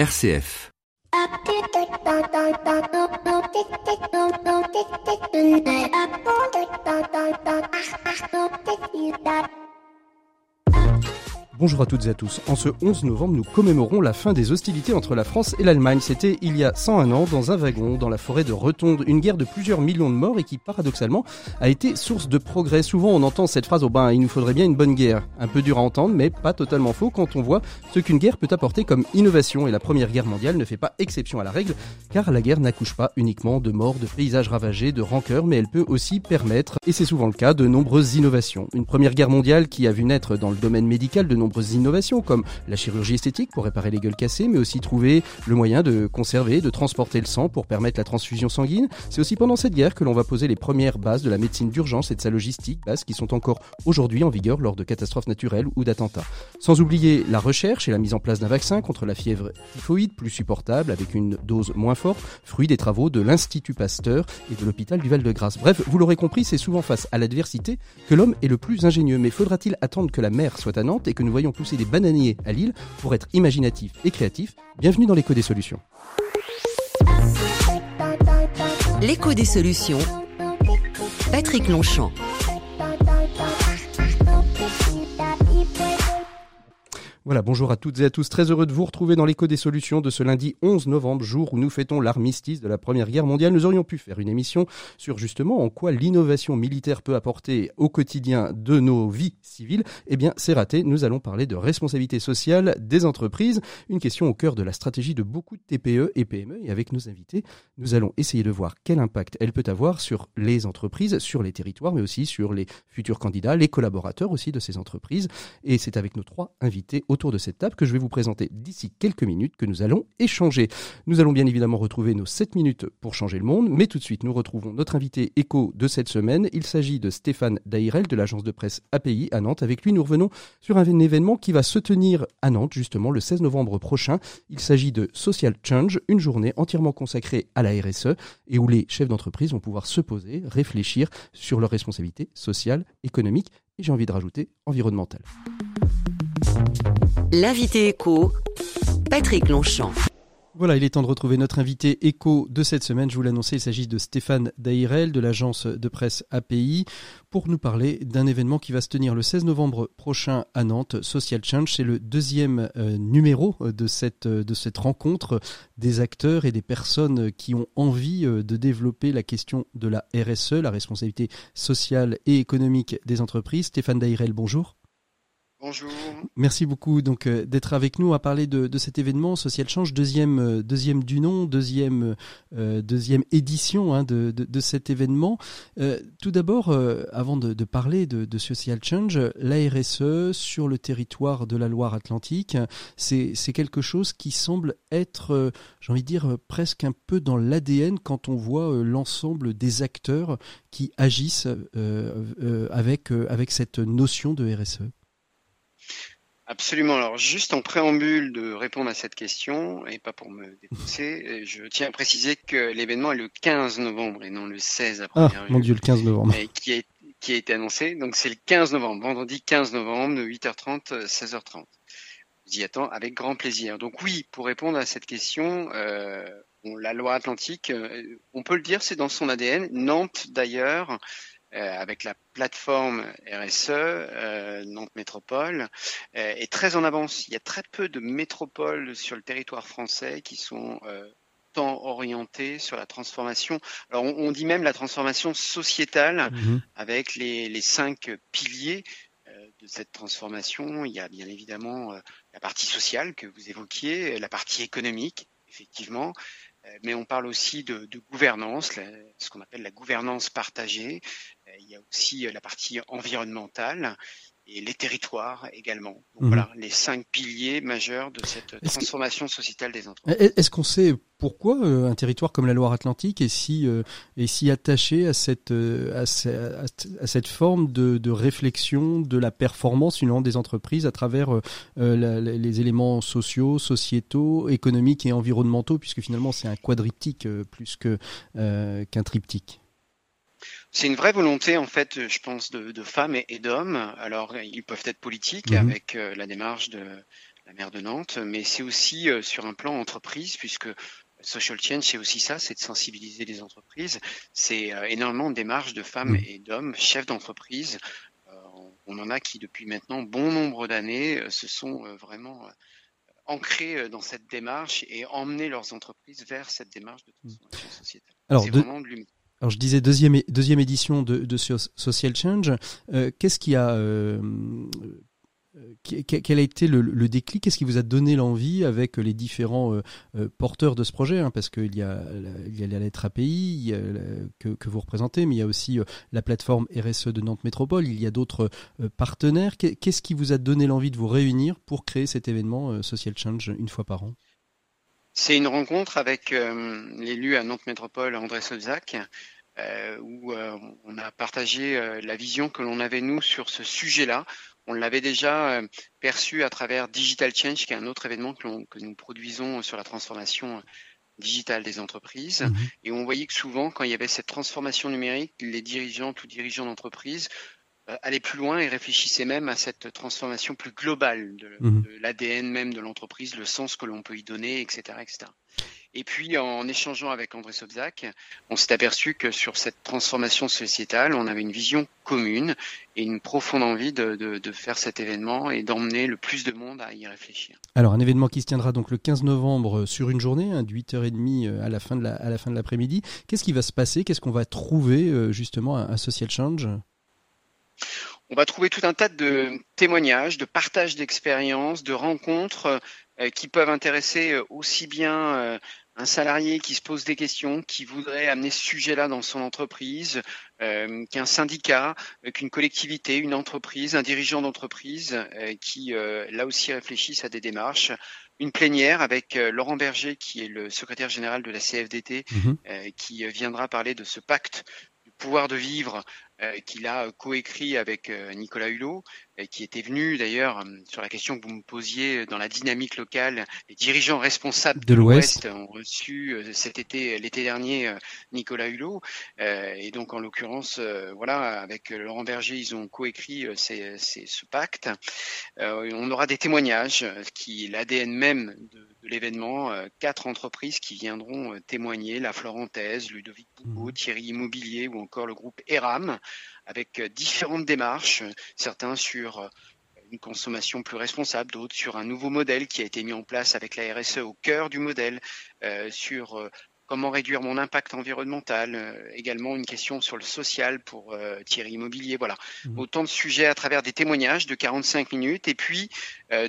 RCF. Bonjour à toutes et à tous. En ce 11 novembre, nous commémorons la fin des hostilités entre la France et l'Allemagne. C'était il y a 101 ans, dans un wagon, dans la forêt de Retonde, une guerre de plusieurs millions de morts et qui, paradoxalement, a été source de progrès. Souvent, on entend cette phrase, oh ben, il nous faudrait bien une bonne guerre. Un peu dur à entendre, mais pas totalement faux quand on voit ce qu'une guerre peut apporter comme innovation. Et la Première Guerre mondiale ne fait pas exception à la règle, car la guerre n'accouche pas uniquement de morts, de paysages ravagés, de rancœur, mais elle peut aussi permettre, et c'est souvent le cas, de nombreuses innovations. Une Première Guerre mondiale qui a vu naître dans le domaine médical de nombreuses innovations, comme la chirurgie esthétique pour réparer les gueules cassées, mais aussi trouver le moyen de conserver, de transporter le sang pour permettre la transfusion sanguine. C'est aussi pendant cette guerre que l'on va poser les premières bases de la médecine d'urgence et de sa logistique, bases qui sont encore aujourd'hui en vigueur lors de catastrophes naturelles ou d'attentats. Sans oublier la recherche et la mise en place d'un vaccin contre la fièvre typhoïde plus supportable avec une dose moins forte, fruit des travaux de l'Institut Pasteur et de l'hôpital du Val-de-Grâce. Bref, vous l'aurez compris, c'est souvent face à l'adversité que l'homme est le plus ingénieux. Mais faudra-t-il attendre que la mer soit à Nantes et que nous voyons pousser des bananiers à Lille pour être imaginatif et créatif Bienvenue dans l'écho des solutions. L'écho des solutions. Patrick Longchamp. Voilà, bonjour à toutes et à tous. Très heureux de vous retrouver dans l'écho des solutions de ce lundi 11 novembre, jour où nous fêtons l'armistice de la Première Guerre mondiale. Nous aurions pu faire une émission sur justement en quoi l'innovation militaire peut apporter au quotidien de nos vies civiles. Eh bien, c'est raté. Nous allons parler de responsabilité sociale des entreprises. Une question au cœur de la stratégie de beaucoup de TPE et PME. Et avec nos invités, nous allons essayer de voir quel impact elle peut avoir sur les entreprises, sur les territoires, mais aussi sur les futurs candidats, les collaborateurs aussi de ces entreprises. Et c'est avec nos trois invités autour de cette table que je vais vous présenter d'ici quelques minutes que nous allons échanger. Nous allons bien évidemment retrouver nos 7 minutes pour changer le monde, mais tout de suite nous retrouvons notre invité écho de cette semaine. Il s'agit de Stéphane Dairel de l'agence de presse API à Nantes. Avec lui, nous revenons sur un événement qui va se tenir à Nantes justement le 16 novembre prochain. Il s'agit de Social Change, une journée entièrement consacrée à la RSE et où les chefs d'entreprise vont pouvoir se poser, réfléchir sur leurs responsabilités sociales, économiques et j'ai envie de rajouter environnementales. L'invité écho, Patrick Longchamp. Voilà, il est temps de retrouver notre invité écho de cette semaine. Je vous l'annonçais, il s'agit de Stéphane Dairel de l'agence de presse API pour nous parler d'un événement qui va se tenir le 16 novembre prochain à Nantes, Social Change. C'est le deuxième euh, numéro de cette, de cette rencontre des acteurs et des personnes qui ont envie euh, de développer la question de la RSE, la responsabilité sociale et économique des entreprises. Stéphane Dairel, bonjour. Bonjour. Merci beaucoup donc euh, d'être avec nous à parler de, cet événement Social Change, deuxième, euh, deuxième du nom, deuxième, euh, deuxième édition hein, de, de, cet événement. tout d'abord, avant de, parler de, Social Change, la RSE sur le territoire de la Loire-Atlantique, c'est quelque chose qui semble être, j'ai envie de dire, presque un peu dans l'ADN quand on voit l'ensemble des acteurs qui agissent avec, avec cette notion de RSE. Absolument. Alors, juste en préambule de répondre à cette question, et pas pour me dépousser, je tiens à préciser que l'événement est le 15 novembre et non le 16 après. Ah, mon Dieu, le 15 novembre. qui, a, qui a été annoncé. Donc, c'est le 15 novembre, vendredi 15 novembre, de 8h30, 16h30. Je y attends avec grand plaisir. Donc, oui, pour répondre à cette question, euh, la loi atlantique, euh, on peut le dire, c'est dans son ADN. Nantes, d'ailleurs, avec la plateforme RSE, euh, Nantes Métropole, euh, est très en avance. Il y a très peu de métropoles sur le territoire français qui sont tant orientées sur la transformation. Alors on, dit même la transformation sociétale mhm. avec les, les, cinq piliers de cette transformation. Il y a bien évidemment la partie sociale que vous évoquiez, la partie économique, effectivement, euh, mais on parle aussi de, de gouvernance, ce qu'on appelle la gouvernance partagée. Euh, il y a aussi euh, la partie environnementale et les territoires également. Donc mhm. voilà, les cinq piliers majeurs de cette transformation sociétale des entreprises. Est-ce qu'on sait pourquoi un territoire comme la Loire-Atlantique est si, est si attaché à cette, à, cette forme de, de, réflexion de la performance finalement des entreprises à travers les éléments sociaux, sociétaux, économiques et environnementaux, puisque finalement c'est un quadriptyque plus qu'un triptyque? C'est une vraie volonté, en fait, je pense, de, femmes et, d'hommes. Alors, ils peuvent être politiques mhm. avec euh, la démarche de la maire de Nantes, mais c'est aussi sur un plan entreprise, puisque Social change, c'est aussi ça, c'est de sensibiliser les entreprises. C'est énormément de démarches de femmes mmh. et d'hommes, chefs d'entreprise. on en a qui, depuis maintenant bon nombre d'années, se sont vraiment ancrés dans cette démarche et emmener leurs entreprises vers cette démarche de transformation sociétale. Alors, alors je disais deuxième, deuxième édition de, Social Change. Euh, qu'est-ce qui a euh, quel a été le, déclic? Qu'est-ce qui vous a donné l'envie avec les différents euh, porteurs de ce projet hein, Parce qu'il y, a, il y a la lettre API que, que, vous représentez, mais il y a aussi la plateforme RSE de Nantes Métropole, il y a d'autres partenaires. Qu'est-ce qui vous a donné l'envie de vous réunir pour créer cet événement Social Change une fois par an? C'est une rencontre avec euh, l'élu à Nantes Métropole, André Solzac, euh, où euh, on a partagé la vision que l'on avait nous sur ce sujet-là. On l'avait déjà perçu à travers Digital Change, qui est un autre événement que, nous produisons sur la transformation digitale des entreprises. Mhm. Et on voyait que souvent, quand il y avait cette transformation numérique, les dirigeants ou dirigeants d'entreprise euh, aller plus loin et réfléchissez même à cette transformation plus globale mhm. de, l'ADN même de l'entreprise, le sens que l'on peut y donner, etc., etc. Et puis, en échangeant avec André Sobzak, on s'est aperçu que sur cette transformation sociétale, on avait une vision commune et une profonde envie de, de faire cet événement et d'emmener le plus de monde à y réfléchir. Alors, un événement qui se tiendra donc le 15 novembre sur une journée, hein, de 8h30 euh, à la fin de l'après-midi. Qu'est-ce qui va se passer? Qu'est-ce qu'on va trouver euh, justement à Social Change? On va trouver tout un tas de témoignages, de partages d'expériences, de rencontres euh, qui peuvent intéresser euh, aussi bien euh, un salarié qui se pose des questions, qui voudrait amener ce sujet-là dans son entreprise, qu'un syndicat, qu'une collectivité, une entreprise, un dirigeant d'entreprise qui là aussi réfléchissent à des démarches. Une plénière avec Laurent Berger, qui est le secrétaire général de la CFDT, mmh qui viendra parler de ce pacte pouvoir de vivre euh, qu'il a coécrit avec euh, Nicolas Hulot, qui était venu d'ailleurs euh, sur la question que vous me posiez dans la dynamique locale. Les dirigeants responsables de, l'Ouest ont reçu cet été, l'été dernier, Nicolas Hulot. et donc en l'occurrence, voilà, avec Laurent Berger, ils ont coécrit ce pacte. on aura des témoignages qui l'ADN même de, l'événement, quatre entreprises qui viendront témoigner, la Florentaise, Ludovic Boucaud, mmh. Thierry Immobilier ou encore le groupe ERAM avec euh, différentes démarches, certains sur euh, une consommation plus responsable, d'autres sur un nouveau modèle qui a été mis en place avec la RSE au cœur du modèle, euh, sur comment réduire mon impact environnemental, également une question sur le social pour Thierry Immobilier, voilà. Mmh. Autant de sujets à travers des témoignages de 45 minutes et puis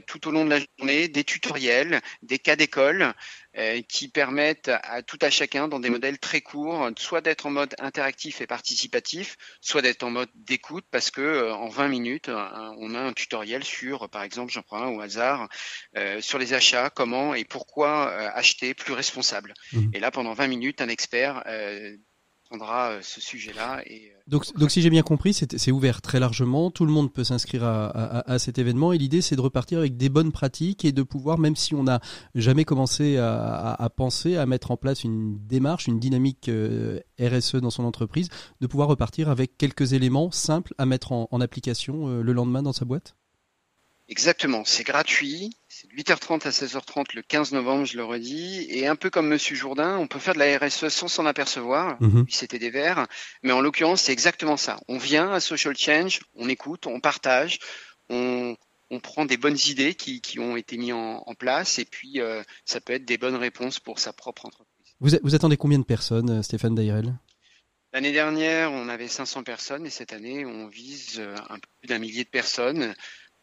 tout au long de la journée des tutoriels, des cas d'école euh, qui permettent à tout à chacun, dans des modèles très courts, soit d'être en mode interactif et participatif, soit d'être en mode d'écoute, parce que euh, en 20 minutes, on a un tutoriel sur, par exemple, j'en prends un au hasard, euh, sur les achats, comment et pourquoi acheter plus responsable. Mmh. Et là, pendant 20 minutes, un expert sujet-là et donc, si j'ai bien compris, c'est ouvert très largement, tout le monde peut s'inscrire à, cet événement. Et l'idée c'est de repartir avec des bonnes pratiques et de pouvoir, même si on n'a jamais commencé à, penser à mettre en place une démarche, une dynamique euh, RSE dans son entreprise, de pouvoir repartir avec quelques éléments simples à mettre en, application euh, le lendemain dans sa boîte Exactement, c'est gratuit, c'est de 8h30 à 16h30 le 15 novembre, je le redis, et un peu comme Monsieur Jourdain, on peut faire de la RSE sans s'en apercevoir, mhm. c'était des verts, mais en l'occurrence c'est exactement ça. On vient à Social Change, on écoute, on partage, on, prend des bonnes idées qui, ont été mises en, place, et puis euh, ça peut être des bonnes réponses pour sa propre entreprise. Vous, vous attendez combien de personnes, euh, Stéphane Dairel? L'année dernière, on avait 500 personnes, et cette année, on vise euh, un peu plus d'un millier de personnes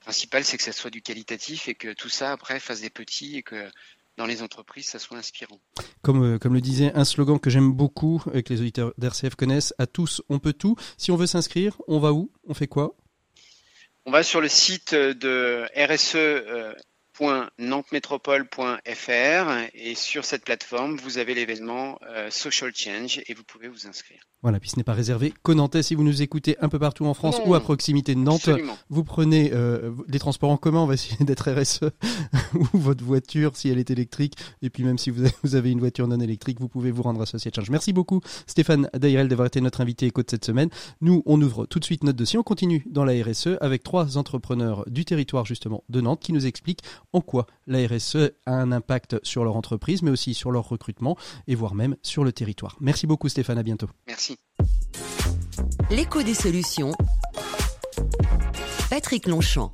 principal, c'est que ça soit du qualitatif et que tout ça, après, fasse des petits et que dans les entreprises, ça soit inspirant. Comme, euh, comme le disait un slogan que j'aime beaucoup et que les auditeurs d'RCF connaissent, à tous, on peut tout. Si on veut s'inscrire, on va où? On fait quoi? On va sur le site de rse.nantemétropole.fr et sur cette plateforme, vous avez l'événement euh, Social Change et vous pouvez vous inscrire. Voilà, puis ce n'est pas réservé qu'aux Nantais. Si vous nous écoutez un peu partout en France ou à proximité de Nantes, vous prenez euh, des transports en commun, on va essayer d'être RSE, ou votre voiture si elle est électrique. Et puis même si vous avez, une voiture non électrique, vous pouvez vous rendre à Société Charge. Merci beaucoup Stéphane Dairel d'avoir été notre invité éco de cette semaine. Nous, on ouvre tout de suite notre dossier. On continue dans la RSE avec trois entrepreneurs du territoire justement de Nantes qui nous expliquent en quoi la RSE a un impact sur leur entreprise, mais aussi sur leur recrutement et voire même sur le territoire. Merci beaucoup Stéphane, à bientôt. Merci. L'écho des solutions. Patrick Longchamp.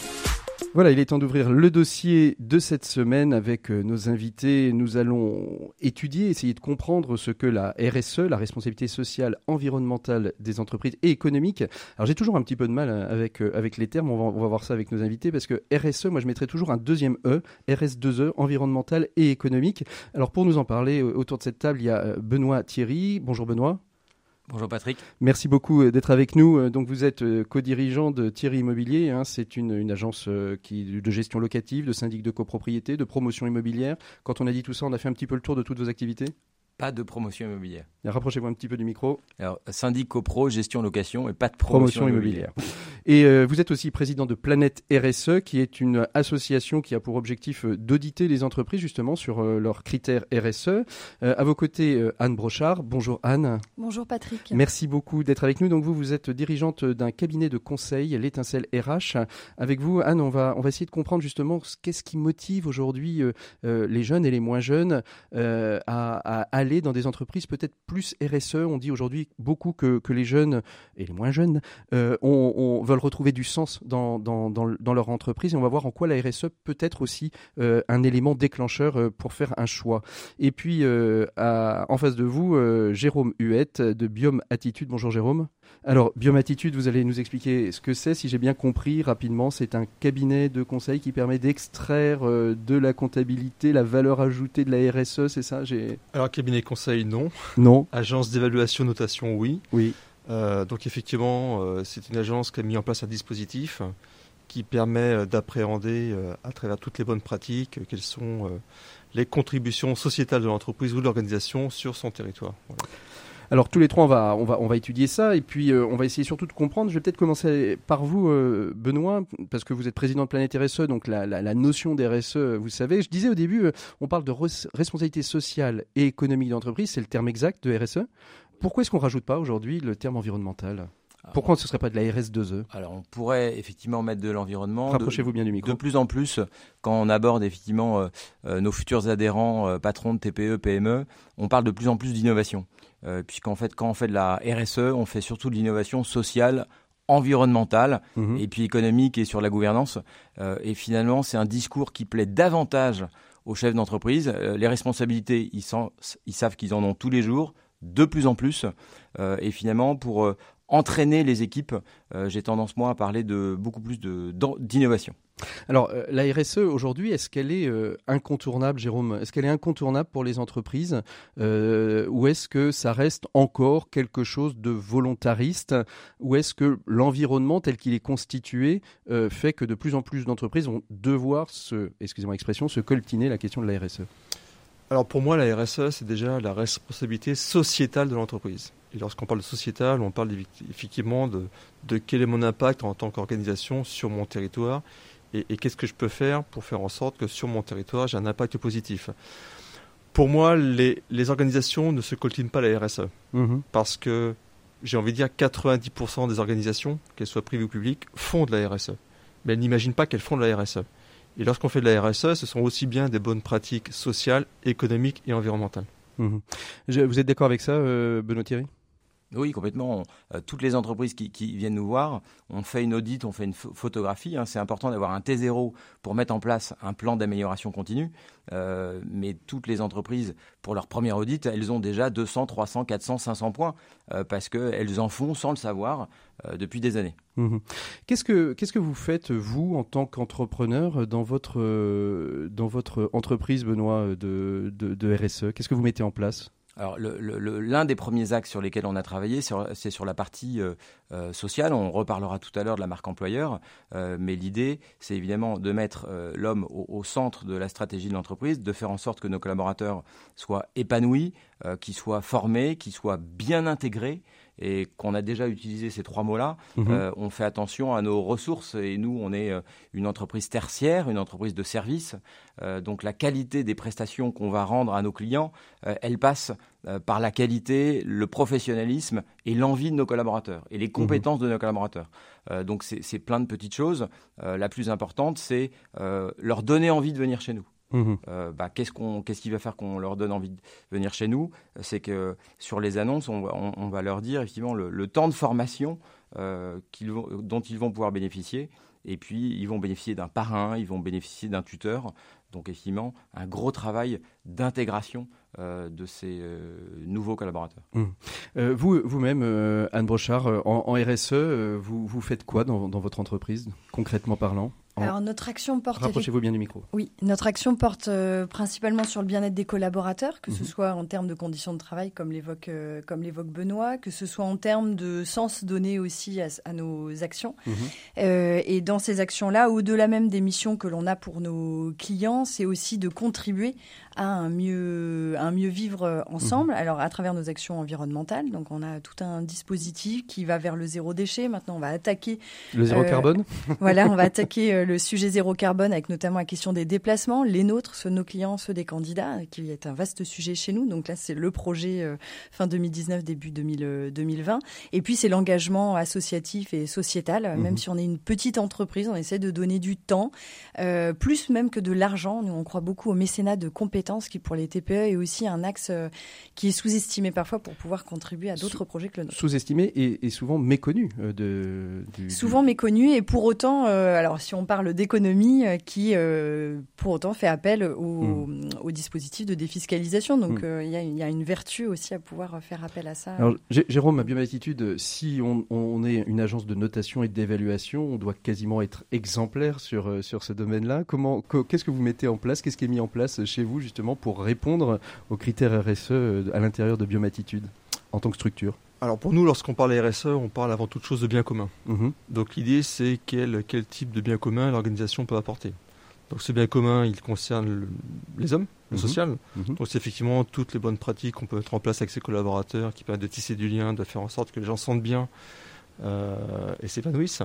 Voilà, il est temps d'ouvrir le dossier de cette semaine avec euh, nos invités. Nous allons étudier, essayer de comprendre ce que la RSE, la responsabilité sociale, environnementale des entreprises et économique. Alors j'ai toujours un petit peu de mal euh, avec, euh, avec les termes, on va, on voir ça avec nos invités, parce que RSE, moi je mettrais toujours un deuxième E, RS2E, environnemental et économique. Alors pour nous en parler, autour de cette table, il y a Benoît Thierry. Bonjour Benoît. Bonjour Patrick. Merci beaucoup euh, d'être avec nous. Euh, donc vous êtes euh, co-dirigeant de Thierry Immobilier. Hein. C'est une, agence de gestion locative, de syndic de copropriété, de promotion immobilière. Quand on a dit tout ça, on a fait un petit peu le tour de toutes vos activités? Pas de promotion immobilière. Rapprochez-vous un petit peu du micro. Alors, syndic copro, gestion location et pas de promotion, immobilière. Et euh, vous êtes aussi président de Planète RSE, qui est une association qui a pour objectif euh, d'auditer les entreprises justement sur euh, leurs critères RSE. à vos côtés, Anne Brochard. Bonjour Anne. Bonjour Patrick. Merci beaucoup d'être avec nous. Donc vous, vous êtes dirigeante d'un cabinet de conseil, l'étincelle RH. Avec vous, Anne, on va, on va essayer de comprendre justement qu'est-ce qui motive aujourd'hui les jeunes et les moins jeunes à, à aller dans des entreprises peut-être plus RSE. On dit aujourd'hui beaucoup que, les jeunes et les moins jeunes euh, on, veulent retrouver du sens dans, leur entreprise et on va voir en quoi la RSE peut être aussi euh, un élément déclencheur euh, pour faire un choix. Et puis en face de vous, Jérôme Huette de Biome Attitude. Bonjour Jérôme. Alors, Biomatitude, vous allez nous expliquer ce que c'est. Si j'ai bien compris rapidement, c'est un cabinet de conseil qui permet d'extraire euh, de la comptabilité la valeur ajoutée de la RSE, c'est ça? Alors, cabinet de conseil, non. Non. Agence d'évaluation, notation, oui. Oui. Euh, donc, effectivement, euh, c'est une agence qui a mis en place un dispositif qui permet d'appréhender à travers toutes les bonnes pratiques quelles sont les contributions sociétales de l'entreprise ou de l'organisation sur son territoire. Alors tous les trois, on va, on va, on va étudier ça et puis euh, on va essayer surtout de comprendre. Je vais peut-être commencer par vous, euh, Benoît, parce que vous êtes président de Planète RSE, donc la, la, notion d'RSE, vous savez. Je disais au début, euh, on parle de responsabilité sociale et économique d'entreprise, c'est le terme exact de RSE. Pourquoi est-ce qu'on rajoute pas aujourd'hui le terme environnemental? Pourquoi ce ne serait pas de la RS2E Alors, on pourrait effectivement mettre de l'environnement. Rapprochez-vous bien du micro. De plus en plus, quand on aborde effectivement nos futurs adhérents, patrons de TPE, PME, on parle de plus en plus d'innovation. Euh, puisqu'en fait, quand on fait de la RSE, on fait surtout de l'innovation sociale, environnementale mhm. et puis économique et sur la gouvernance. Euh, et finalement, c'est un discours qui plaît davantage aux chefs d'entreprise. Euh, les responsabilités, ils, ils savent qu'ils en ont tous les jours, de plus en plus. et finalement, pour entraîner les équipes, j'ai tendance moi à parler de beaucoup plus d'innovation. Alors, euh, la RSE aujourd'hui, est-ce qu'elle est, euh, incontournable, Jérôme? Est-ce qu'elle est incontournable pour les entreprises? Euh, Ou est-ce que ça reste encore quelque chose de volontariste? Ou est-ce que l'environnement tel qu'il est constitué fait que de plus en plus d'entreprises vont devoir se, excusez-moi l'expression, se coltiner la question de la RSE Alors pour moi, la RSE, c'est déjà la responsabilité sociétale de l'entreprise. Et lorsqu'on parle de sociétal, on parle effectivement de, de quel est mon impact en tant qu'organisation sur mon territoire et, qu'est-ce que je peux faire pour faire en sorte que sur mon territoire, j'ai un impact positif. Pour moi, les, organisations ne se coltinent pas la RSE. Mhm. Parce que, j'ai envie de dire, 90% des organisations, qu'elles soient privées ou publiques, font de la RSE. Mais elles n'imaginent pas qu'elles font de la RSE. Et lorsqu'on fait de la RSE, ce sont aussi bien des bonnes pratiques sociales, économiques et environnementales. Mhm. vous êtes d'accord avec ça, euh, Benoît Thierry? Oui, complètement. Euh, toutes les entreprises qui, viennent nous voir, on fait une audit, on fait une photographie. Hein. C'est important d'avoir un T0 pour mettre en place un plan d'amélioration continue. Euh, mais toutes les entreprises, pour leur premier audit, elles ont déjà 200, 300, 400, 500 points euh, parce qu'elles en font sans le savoir depuis des années. Mmh qu'est-ce que vous faites vous en tant qu'entrepreneur dans votre entreprise, Benoît, de, de RSE Qu'est-ce que vous mettez en place? Alors, l'un des premiers axes sur lesquels on a travaillé, c'est sur la partie euh, euh, sociale. On reparlera tout à l'heure de la marque employeur, euh, mais l'idée, c'est évidemment de mettre l'homme au, centre de la stratégie de l'entreprise, de faire en sorte que nos collaborateurs soient épanouis, qu'ils soient formés, qu'ils soient bien intégrés et qu'on a déjà utilisé ces trois mots-là, Mhm. euh, on fait attention à nos ressources et nous, on est euh, une entreprise tertiaire, une entreprise de service. Euh, donc la qualité des prestations qu'on va rendre à nos clients, euh, elle passe par la qualité, le professionnalisme et l'envie de nos collaborateurs et les compétences de nos collaborateurs. Donc c'est plein de petites choses. La plus importante, c'est leur donner envie de venir chez nous. Mhm. Euh, bah, qu'est-ce qu'on, qu'est-ce qui va faire qu'on leur donne envie de venir chez nous? C'est que sur les annonces, on, va- on- on va leur dire effectivement le, le temps de formation euh, vont- dont ils vont pouvoir bénéficier. Et puis, ils vont bénéficier d'un parrain, ils vont bénéficier d'un tuteur. Donc, effectivement, un gros travail d'intégration euh, de ces euh, nouveaux collaborateurs. Euh, vous, vous-même, Anne Brochard, en, en RSE, vous, vous faites quoi dans, dans votre entreprise, concrètement parlant? Alors notre action porte Rapprochez-vous bien du micro. Oui, notre action porte euh, principalement sur le bien-être des collaborateurs, que ce Mhm. soit en termes de conditions de travail, comme l'évoque euh, comme l'évoque Benoît, que ce soit en termes de sens donné aussi à, à nos actions. Mhm. Euh, et dans ces actions-là, au-delà même des missions que l'on a pour nos clients, c'est aussi de contribuer à un mieux, un mieux vivre euh, ensemble. Alors à travers nos actions environnementales, donc on a tout un dispositif qui va vers le zéro déchet. Maintenant, on va attaquer Le zéro Euh, carbone voilà, on va attaquer euh, le sujet zéro carbone avec notamment la question des déplacements, les nôtres, ceux de nos clients, ceux des candidats, qui est un vaste sujet chez nous. Donc là, c'est le projet euh, fin 2019, début 2000, euh, 2020. Et puis, c'est l'engagement associatif et sociétal. Mhm. Même si on est une petite entreprise, on essaie de donner du temps, euh, plus même que de l'argent. Nous, on croit beaucoup au mécénat de compétences qui, pour les TPE, est aussi un axe euh, qui est sous-estimé parfois pour pouvoir contribuer à d'autres projets que le nôtre. Sous-estimé et, et souvent méconnu euh, de, du, Souvent méconnu et pour autant, euh, alors si on parle d'économie, qui pour autant fait appel au, au dispositif de défiscalisation. Donc Mm. euh, il y, a, il y a une vertu aussi à pouvoir faire appel à ça. Alors, Jérôme, à Biomatitude, si on, on est une agence de notation et d'évaluation, on doit quasiment être exemplaire sur, sur ce domaine-là. Comment, qu'est-ce que vous mettez en place? Qu'est-ce qui est mis en place chez vous justement pour répondre aux critères RSE euh, à l'intérieur de Biomatitude en tant que structure Alors pour nous, lorsqu'on parle RSE, on parle avant toute chose de bien commun. Mhm. Donc l'idée, c'est quel, quel type de bien commun l'organisation peut apporter. Donc ce bien commun, il concerne le- les hommes, le Mhm. social. Mhm. Donc c'est effectivement toutes les bonnes pratiques qu'on peut mettre en place avec ses collaborateurs, qui permettent de tisser du lien, de faire en sorte que les gens se sentent bien euh, et s'épanouissent.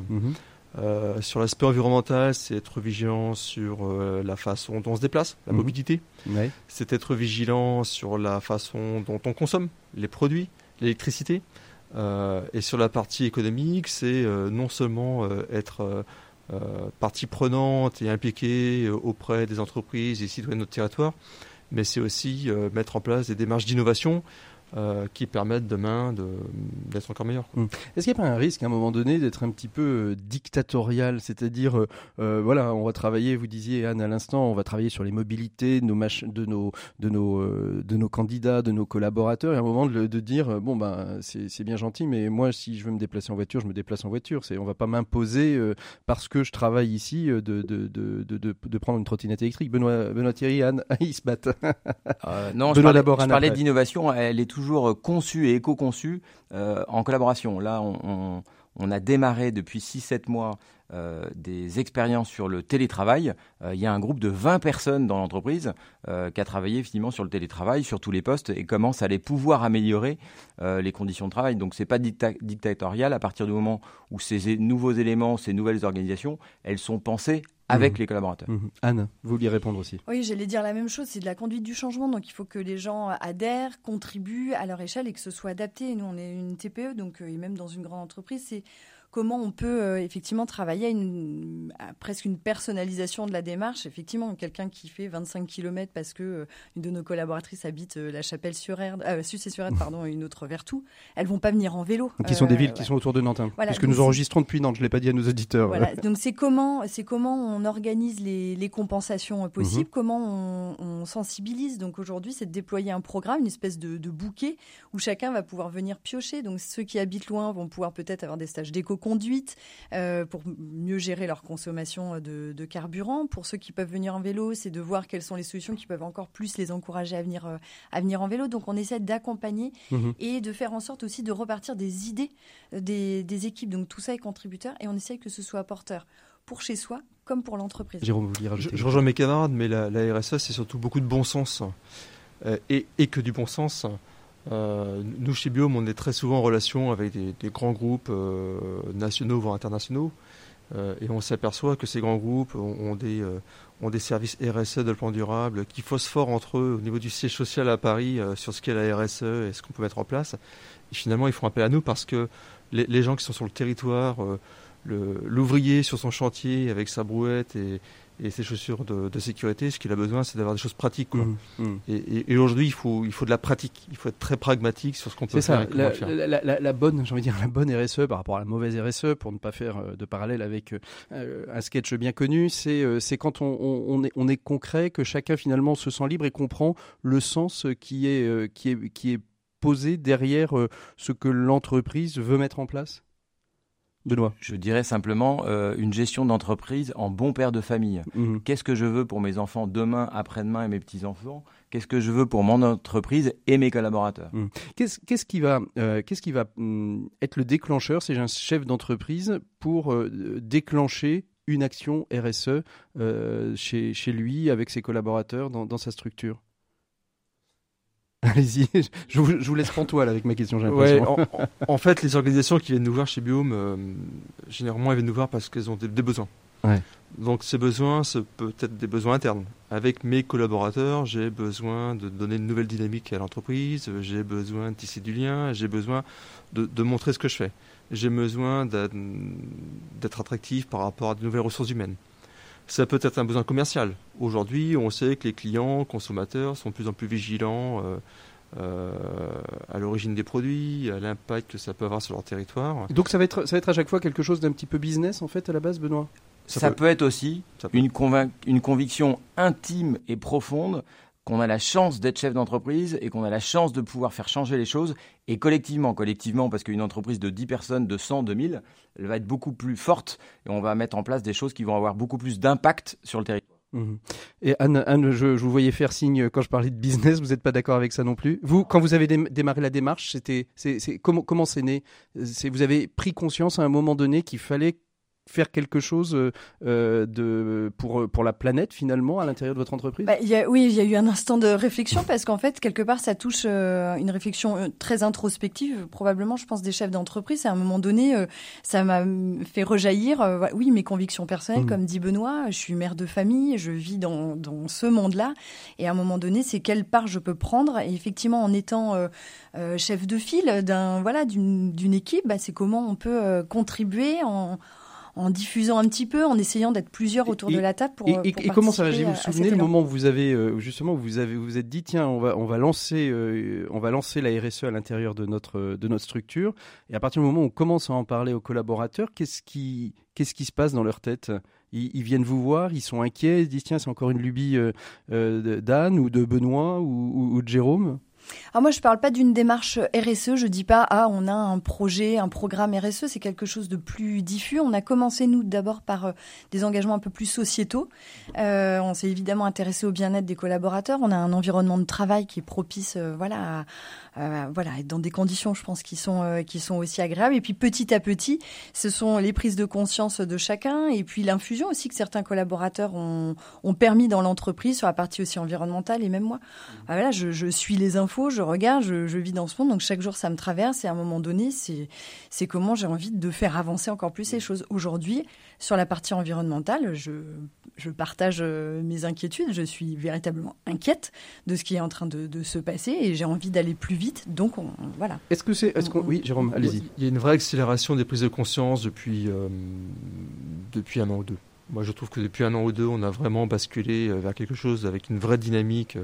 Euh, sur l'aspect environnemental, c'est être vigilant sur euh, la façon dont on se déplace, la Mhm. mobilité. C'est être vigilant sur la façon dont on consomme les produits, l'électricité. Euh, et sur la partie économique, c'est non seulement être partie prenante et impliquée auprès des entreprises et citoyens de notre territoire, mais c'est aussi mettre en place des démarches d'innovation euh, qui permettent demain de- d'être encore meilleurs. quoi. Est-ce qu'il n'y a pas un risque à un moment donné d'être un petit peu euh, dictatorial? C'est-à-dire, euh, voilà, on va travailler, vous disiez Anne à l'instant, on va travailler sur les mobilités de nos, mach- de nos, de nos, euh, de nos candidats, de nos collaborateurs, et à un moment de, de dire, euh, bon, ben, c'est bien gentil, mais moi, si je veux me déplacer en voiture, je me déplace en voiture. On va pas m'imposer, euh, parce que je travaille ici, euh, de, de, de, de, de- de prendre une trottinette électrique. Benoît, Benoît Thierry, Anne, ils se battent. Euh, non, je Benoît je parlais d'innovation, elle est toujours euh, conçue et éco-conçue euh, en collaboration. Là, on, a démarré depuis 6-7 mois euh, des expériences sur le télétravail. Il y a un groupe de 20 personnes dans l'entreprise qui a travaillé effectivement sur le télétravail, sur tous les postes, et commence à les pouvoir améliorer les conditions de travail. Donc, c'est pas dicta- dictatorial à partir du moment où ces nouveaux éléments, ces nouvelles organisations, elles sont pensées avec Mhm. les collaborateurs. Mhm. Anne, vous vouliez répondre aussi. Oui, j'allais dire la même chose, c'est de la conduite du changement. Donc il faut que les gens adhèrent, contribuent à leur échelle et que ce soit adapté. Nous, on est une TPE, donc, euh, et même dans une grande entreprise, c'est comment on peut euh, effectivement travailler à, une, à presque une personnalisation de la démarche. Effectivement, quelqu'un qui fait 25 km parce que euh, une de nos collaboratrices habite euh, la Chapelle-sur-Erdre, euh, Sucé-sur-Erdre, pardon, et une autre Vertou, elles vont pas venir en vélo. Qui sont des villes ouais. qui sont autour de Nantes, hein, Voilà, puisque nous enregistrons depuis Nantes, je ne l'ai pas dit à nos auditeurs. Voilà, donc c'est comment, c'est comment on organise les, les compensations possibles, Mhm. comment on, on sensibilise. Donc aujourd'hui, c'est de déployer un programme, une espèce de, de bouquet où chacun va pouvoir venir piocher. Donc ceux qui habitent loin vont pouvoir peut-être avoir des stages d'éco-conduite euh, pour mieux gérer leur consommation de, de carburant. Pour ceux qui peuvent venir en vélo, c'est de voir quelles sont les solutions qui peuvent encore plus les encourager à venir, euh, à venir en vélo. Donc on essaie d'accompagner Mhm. et de faire en sorte aussi de repartir des idées euh, des, des équipes. Donc tout ça est contributeur et on essaye que ce soit porteur pour chez soi comme pour l'entreprise. Jérôme, vous Je, rajouter je rejoins mes camarades, mais la, la RSE, c'est surtout beaucoup de bon sens. Euh, et, et que du bon sens. Euh, nous, chez Biome, on est très souvent en relation avec des, grands groupes nationaux, voire internationaux. et on s'aperçoit que ces grands groupes ont, des, ont des services RSE de plan durable qui phosphorent entre eux au niveau du siège social à Paris sur ce qu'est la RSE et ce qu'on peut mettre en place. Et finalement, ils font appel à nous parce que les, les gens qui sont sur le territoire, l'ouvrier sur son chantier avec sa brouette et, et ses chaussures de, sécurité, ce qu'il a besoin, c'est d'avoir des choses pratiques. Mmh, mmh. Et, aujourd'hui, il faut, il faut de la pratique. Il faut être très pragmatique sur ce qu'on peut faire. C'est ça. La, bonne, j'ai envie de dire, la bonne RSE par rapport à la mauvaise RSE, pour ne pas faire euh, de parallèle avec euh, un sketch bien connu, c'est euh, c'est quand on, on, est, on est concret, que chacun finalement se sent libre et comprend le sens qui est, qui est, qui est posé derrière ce que l'entreprise veut mettre en place. Benoît Je dirais simplement euh, une gestion d'entreprise en bon père de famille. Mhm. Qu'est-ce que je veux pour mes enfants demain, après-demain et mes petits-enfants? Qu'est-ce que je veux pour mon entreprise et mes collaborateurs? Mhm. Qu'est-ce qui va, euh, qui va mm, être le déclencheur, si j'ai un chef d'entreprise, pour euh, déclencher une action RSE chez, chez, lui, avec ses collaborateurs, dans sa structure? Allez-y, je, vous laisse prendre avec ma question, j'ai l'impression. en, fait, les organisations qui viennent nous voir chez Biome, euh, généralement, elles viennent nous voir parce qu'elles ont des, besoins. Donc ces besoins, ce peut être des besoins internes. Avec mes collaborateurs, j'ai besoin de donner une nouvelle dynamique à l'entreprise, j'ai besoin de tisser du lien, j'ai besoin de, montrer ce que je fais. J'ai besoin d'être attractif par rapport à de nouvelles ressources humaines. Ça peut être un besoin commercial. Aujourd'hui, on sait que les clients, consommateurs sont de plus en plus vigilants euh, euh, à l'origine des produits, à l'impact que ça peut avoir sur leur territoire. Donc ça va être, ça va être à chaque fois quelque chose d'un petit peu business en fait à la base, Benoît? Ça, peut... être aussi Une, une conviction intime et profonde qu'on a la chance d'être chef d'entreprise et qu'on a la chance de pouvoir faire changer les choses et collectivement, collectivement parce qu'une entreprise de 10 personnes, de 100, de 1000, elle va être beaucoup plus forte et on va mettre en place des choses qui vont avoir beaucoup plus d'impact sur le territoire. Mmh. Et Anne, Anne je, vous voyais faire signe quand je parlais de business, vous n'êtes pas d'accord avec ça non plus. Vous, quand vous avez démarré la démarche, c'était, comment, comment c'est né? Vous avez pris conscience à un moment donné qu'il fallait faire quelque chose euh, euh, de, pour, pour la planète finalement à l'intérieur de votre entreprise? Bah, y a, Oui, il y a eu un instant de réflexion parce qu'en fait, quelque part, ça touche euh, une réflexion très introspective, probablement, je pense, des chefs d'entreprise. À un moment donné, ça m'a fait rejaillir, oui, mes convictions personnelles, mmh. comme dit Benoît. Je suis mère de famille, je vis dans, dans ce monde-là. Et à un moment donné, c'est quelle part je peux prendre? Et effectivement, en étant chef de file d'un voilà d'une équipe, bah, c'est comment on peut contribuer en en diffusant un petit peu, en essayant d'être plusieurs autour de la table pour. Et, comment ça va Vous vous souvenez le moment où vous avez euh, justement où vous avez vous, êtes dit tiens on va on va lancer euh, on va lancer la RSE à l'intérieur de notre de notre structure et à partir du moment où on commence à en parler aux collaborateurs, qu'est-ce qui qu'est-ce qui se passe dans leur tête? Ils, viennent vous voir, ils sont inquiets, ils disent tiens c'est encore une lubie euh, d'Anne ou de Benoît ou de Jérôme? Alors moi, je ne parle pas d'une démarche RSE. Je dis pas ah on a un projet, un programme RSE. C'est quelque chose de plus diffus. On a commencé nous d'abord par euh, des engagements un peu plus sociétaux. Euh, on s'est évidemment intéressé au bien-être des collaborateurs. On a un environnement de travail qui est propice, euh, voilà, à, voilà, être dans des conditions, je pense, qui sont qui sont aussi agréables. Et puis petit à petit, ce sont les prises de conscience de chacun et puis l'infusion aussi que certains collaborateurs ont, ont permis dans l'entreprise sur la partie aussi environnementale. Et même moi, voilà, je, je suis les infos je regarde, je, vis dans ce monde, donc chaque jour ça me traverse et à un moment donné, c'est comment j'ai envie de faire avancer encore plus ces choses. Aujourd'hui, sur la partie environnementale, je, je partage euh, mes inquiétudes, je suis véritablement inquiète de ce qui est en train de, se passer et j'ai envie d'aller plus vite, donc voilà. Est-ce que c'est... Est oui, Jérôme, allez-y. Il y a une vraie accélération des prises de conscience depuis, euh, depuis un an ou deux. Moi, je trouve que depuis un an ou deux, on a vraiment basculé euh, vers quelque chose avec une vraie dynamique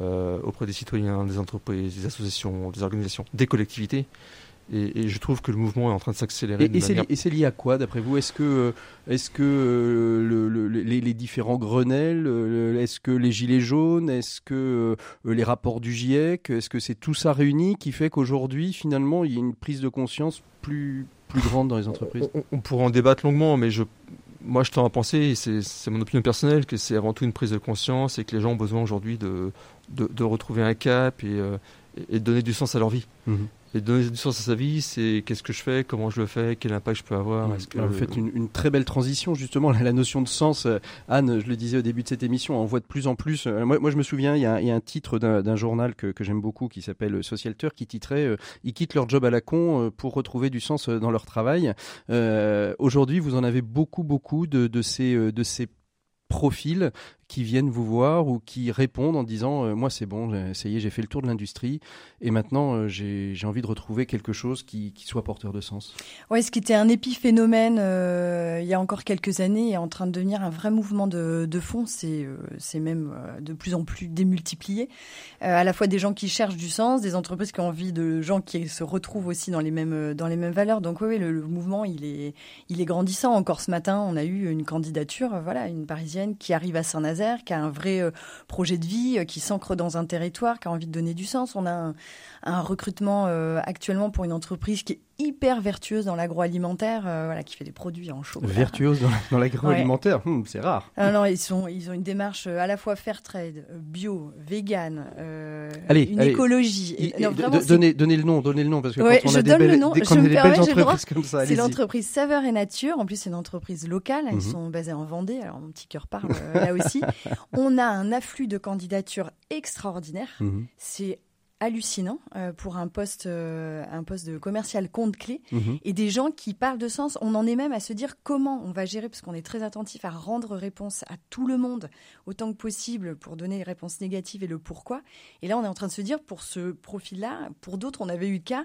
euh, auprès des citoyens, des entreprises, des associations, des organisations, des collectivités. Et, je trouve que le mouvement est en train de s'accélérer. Et, c'est lié à quoi, d'après vous? Est-ce que, euh, est-ce que euh, les, différents Grenelles, est-ce que les Gilets jaunes, est-ce que les rapports du GIEC, est-ce que c'est tout ça réuni qui fait qu'aujourd'hui, finalement, il y a une prise de conscience plus, plus grande dans les entreprises? On, on, pourrait en débattre longuement, mais je, moi, je tends à penser, c'est mon opinion personnelle, que c'est avant tout une prise de conscience et que les gens ont besoin aujourd'hui de, de, retrouver un cap et, euh, et, de donner du sens à leur vie. Mhm. Et donner du sens à sa vie, c'est qu'est-ce que je fais, comment je le fais, quel impact je peux avoir. Est-ce que... vous faites une, très belle transition, justement, la, notion de sens. Euh, Anne, je le disais au début de cette émission, on voit de plus en plus. Euh, moi, je me souviens, il y a, un titre d'un journal que, j'aime beaucoup qui s'appelle Socialteur qui titrait euh, Ils quittent leur job à la con pour retrouver du sens dans leur travail. Aujourd'hui, vous en avez beaucoup, beaucoup de, de ces, de ces profils qui viennent vous voir ou qui répondent en disant euh, moi c'est bon, ça y est, j'ai fait le tour de l'industrie et maintenant euh, j'ai envie de retrouver quelque chose qui, qui, soit porteur de sens. Ouais, ce qui était un épiphénomène euh, il y a encore quelques années est en train de devenir un vrai mouvement de, de fond. C'est c'est même de plus en plus démultiplié. à la fois des gens qui cherchent du sens, des entreprises qui ont envie de gens qui se retrouvent aussi dans les mêmes dans les mêmes valeurs. Donc oui, le, le, mouvement il est il est grandissant. Encore ce matin, on a eu une candidature, voilà, une parisienne qui arrive à Saint-Nazaire qui a un vrai euh, projet de vie, euh, qui s'ancre dans un territoire, qui a envie de donner du sens. On a un, recrutement euh, actuellement pour une entreprise qui est hyper vertueuse dans l'agroalimentaire, voilà, qui fait des produits en chaud. Vertueuse dans, l'agroalimentaire, hum, c'est rare. Alors, ils, sont, ils ont une démarche à la fois fair trade, bio, vegan, allez, une écologie. donnez, donnez, le nom, donnez le nom, parce que quand on a des belles, le nom, des, belles entreprises comme ça, c'est l'entreprise Saveur et Nature. En plus, c'est une entreprise locale. Ils mhm. sont basés en Vendée. Alors, mon petit cœur parle là aussi. On a un afflux de candidatures extraordinaire. Mhm. C'est hallucinant euh, pour un poste, euh, un poste de commercial compte clé mhm. et des gens qui parlent de sens. On en est même à se dire comment on va gérer, parce qu'on est très attentif à rendre réponse à tout le monde autant que possible pour donner les réponses négatives et le pourquoi. Et là, on est en train de se dire pour ce profil-là, pour d'autres, on avait eu le cas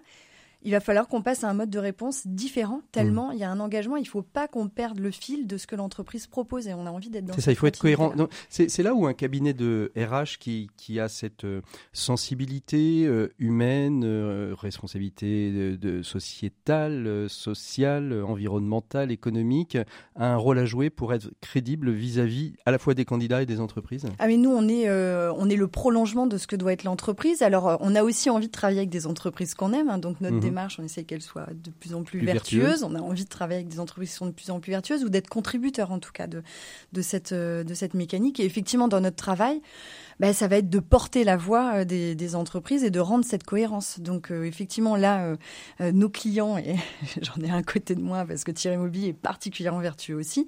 il va falloir qu'on passe à un mode de réponse différent, tellement mm. il y a un engagement, il ne faut pas qu'on perde le fil de ce que l'entreprise propose et on a envie d'être dans C'est ça, il faut être cohérent. C'est là où un cabinet de RH qui, qui a cette euh, sensibilité euh, humaine, euh, responsabilité de, sociétale, sociale, environnementale, économique, a un rôle à jouer pour être crédible vis-à-vis à la fois des candidats et des entreprises Ah mais nous, on est, on est le prolongement de ce que doit être l'entreprise. Alors, on a aussi envie de travailler avec des entreprises qu'on aime, hein, donc notre mm on essaie qu'elle soit de plus en plus, vertueuse. On a envie de travailler avec des entreprises qui sont de plus en plus vertueuses ou d'être contributeur en tout cas de, de, cette, euh, de cette mécanique. Et effectivement, dans notre travail, bah, ça va être de porter la voix euh, des, des, entreprises et de rendre cette cohérence. Donc euh, effectivement, là, nos clients, et j'en ai un côté de moi parce que Thierry Moby est particulièrement vertueux aussi,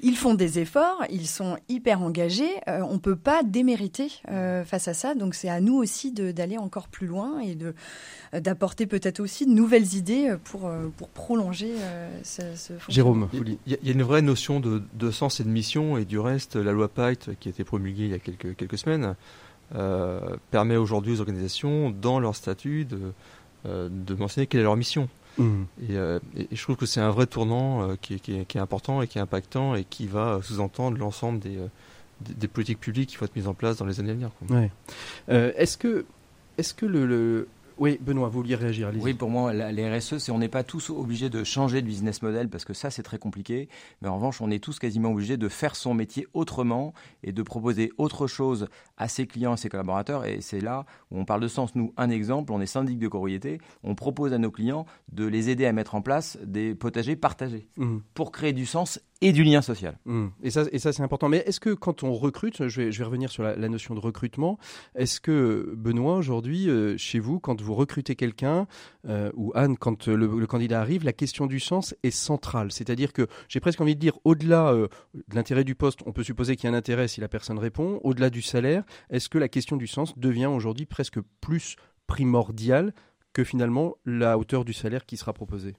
ils font des efforts, ils sont hyper engagés. Euh, on ne peut pas démériter euh, face à ça. Donc c'est à nous aussi d'aller encore plus loin et de d'apporter peut-être aussi de nouvelles idées pour, euh, pour prolonger ce, ce Jérôme, il y, a une vraie notion de, de, sens et de mission et du reste, la loi Pacte qui a été promulguée il y a quelques, quelques semaines permet aujourd'hui aux organisations, dans leur statut, de, de mentionner quelle est leur mission. Mmh. Euh, et, je trouve que c'est un vrai tournant euh, qui, est, important et qui est impactant et qui va sous-entendre l'ensemble des, euh, des, politiques publiques qui vont être mises en place dans les années à venir. est-ce que, est-ce que le, oui, Benoît, vous vouliez réagir Oui, pour moi, les RSE, c'est on n'est pas tous obligés de changer de business model parce que ça, c'est très compliqué. Mais en revanche, on est tous quasiment obligés de faire son métier autrement et de proposer autre chose à ses clients, à ses collaborateurs. Et c'est là où on parle de sens. Nous, un exemple, on est syndic de courriété. On propose à nos clients de les aider à mettre en place des potagers partagés mmh. pour créer du sens et du lien social. Mmh. Et ça, et ça c'est important. Mais est-ce que quand on recrute, je vais, je vais revenir sur la, notion de recrutement, est-ce que Benoît, aujourd'hui, euh, chez vous, quand vous recrutez quelqu'un, euh, ou Anne, quand le, candidat arrive, la question du sens est centrale. C'est-à-dire que j'ai presque envie de dire, au-delà euh, de l'intérêt du poste, on peut supposer qu'il y a un intérêt si la personne répond, au-delà du salaire, est-ce que la question du sens devient aujourd'hui presque plus primordiale que finalement la hauteur du salaire qui sera proposé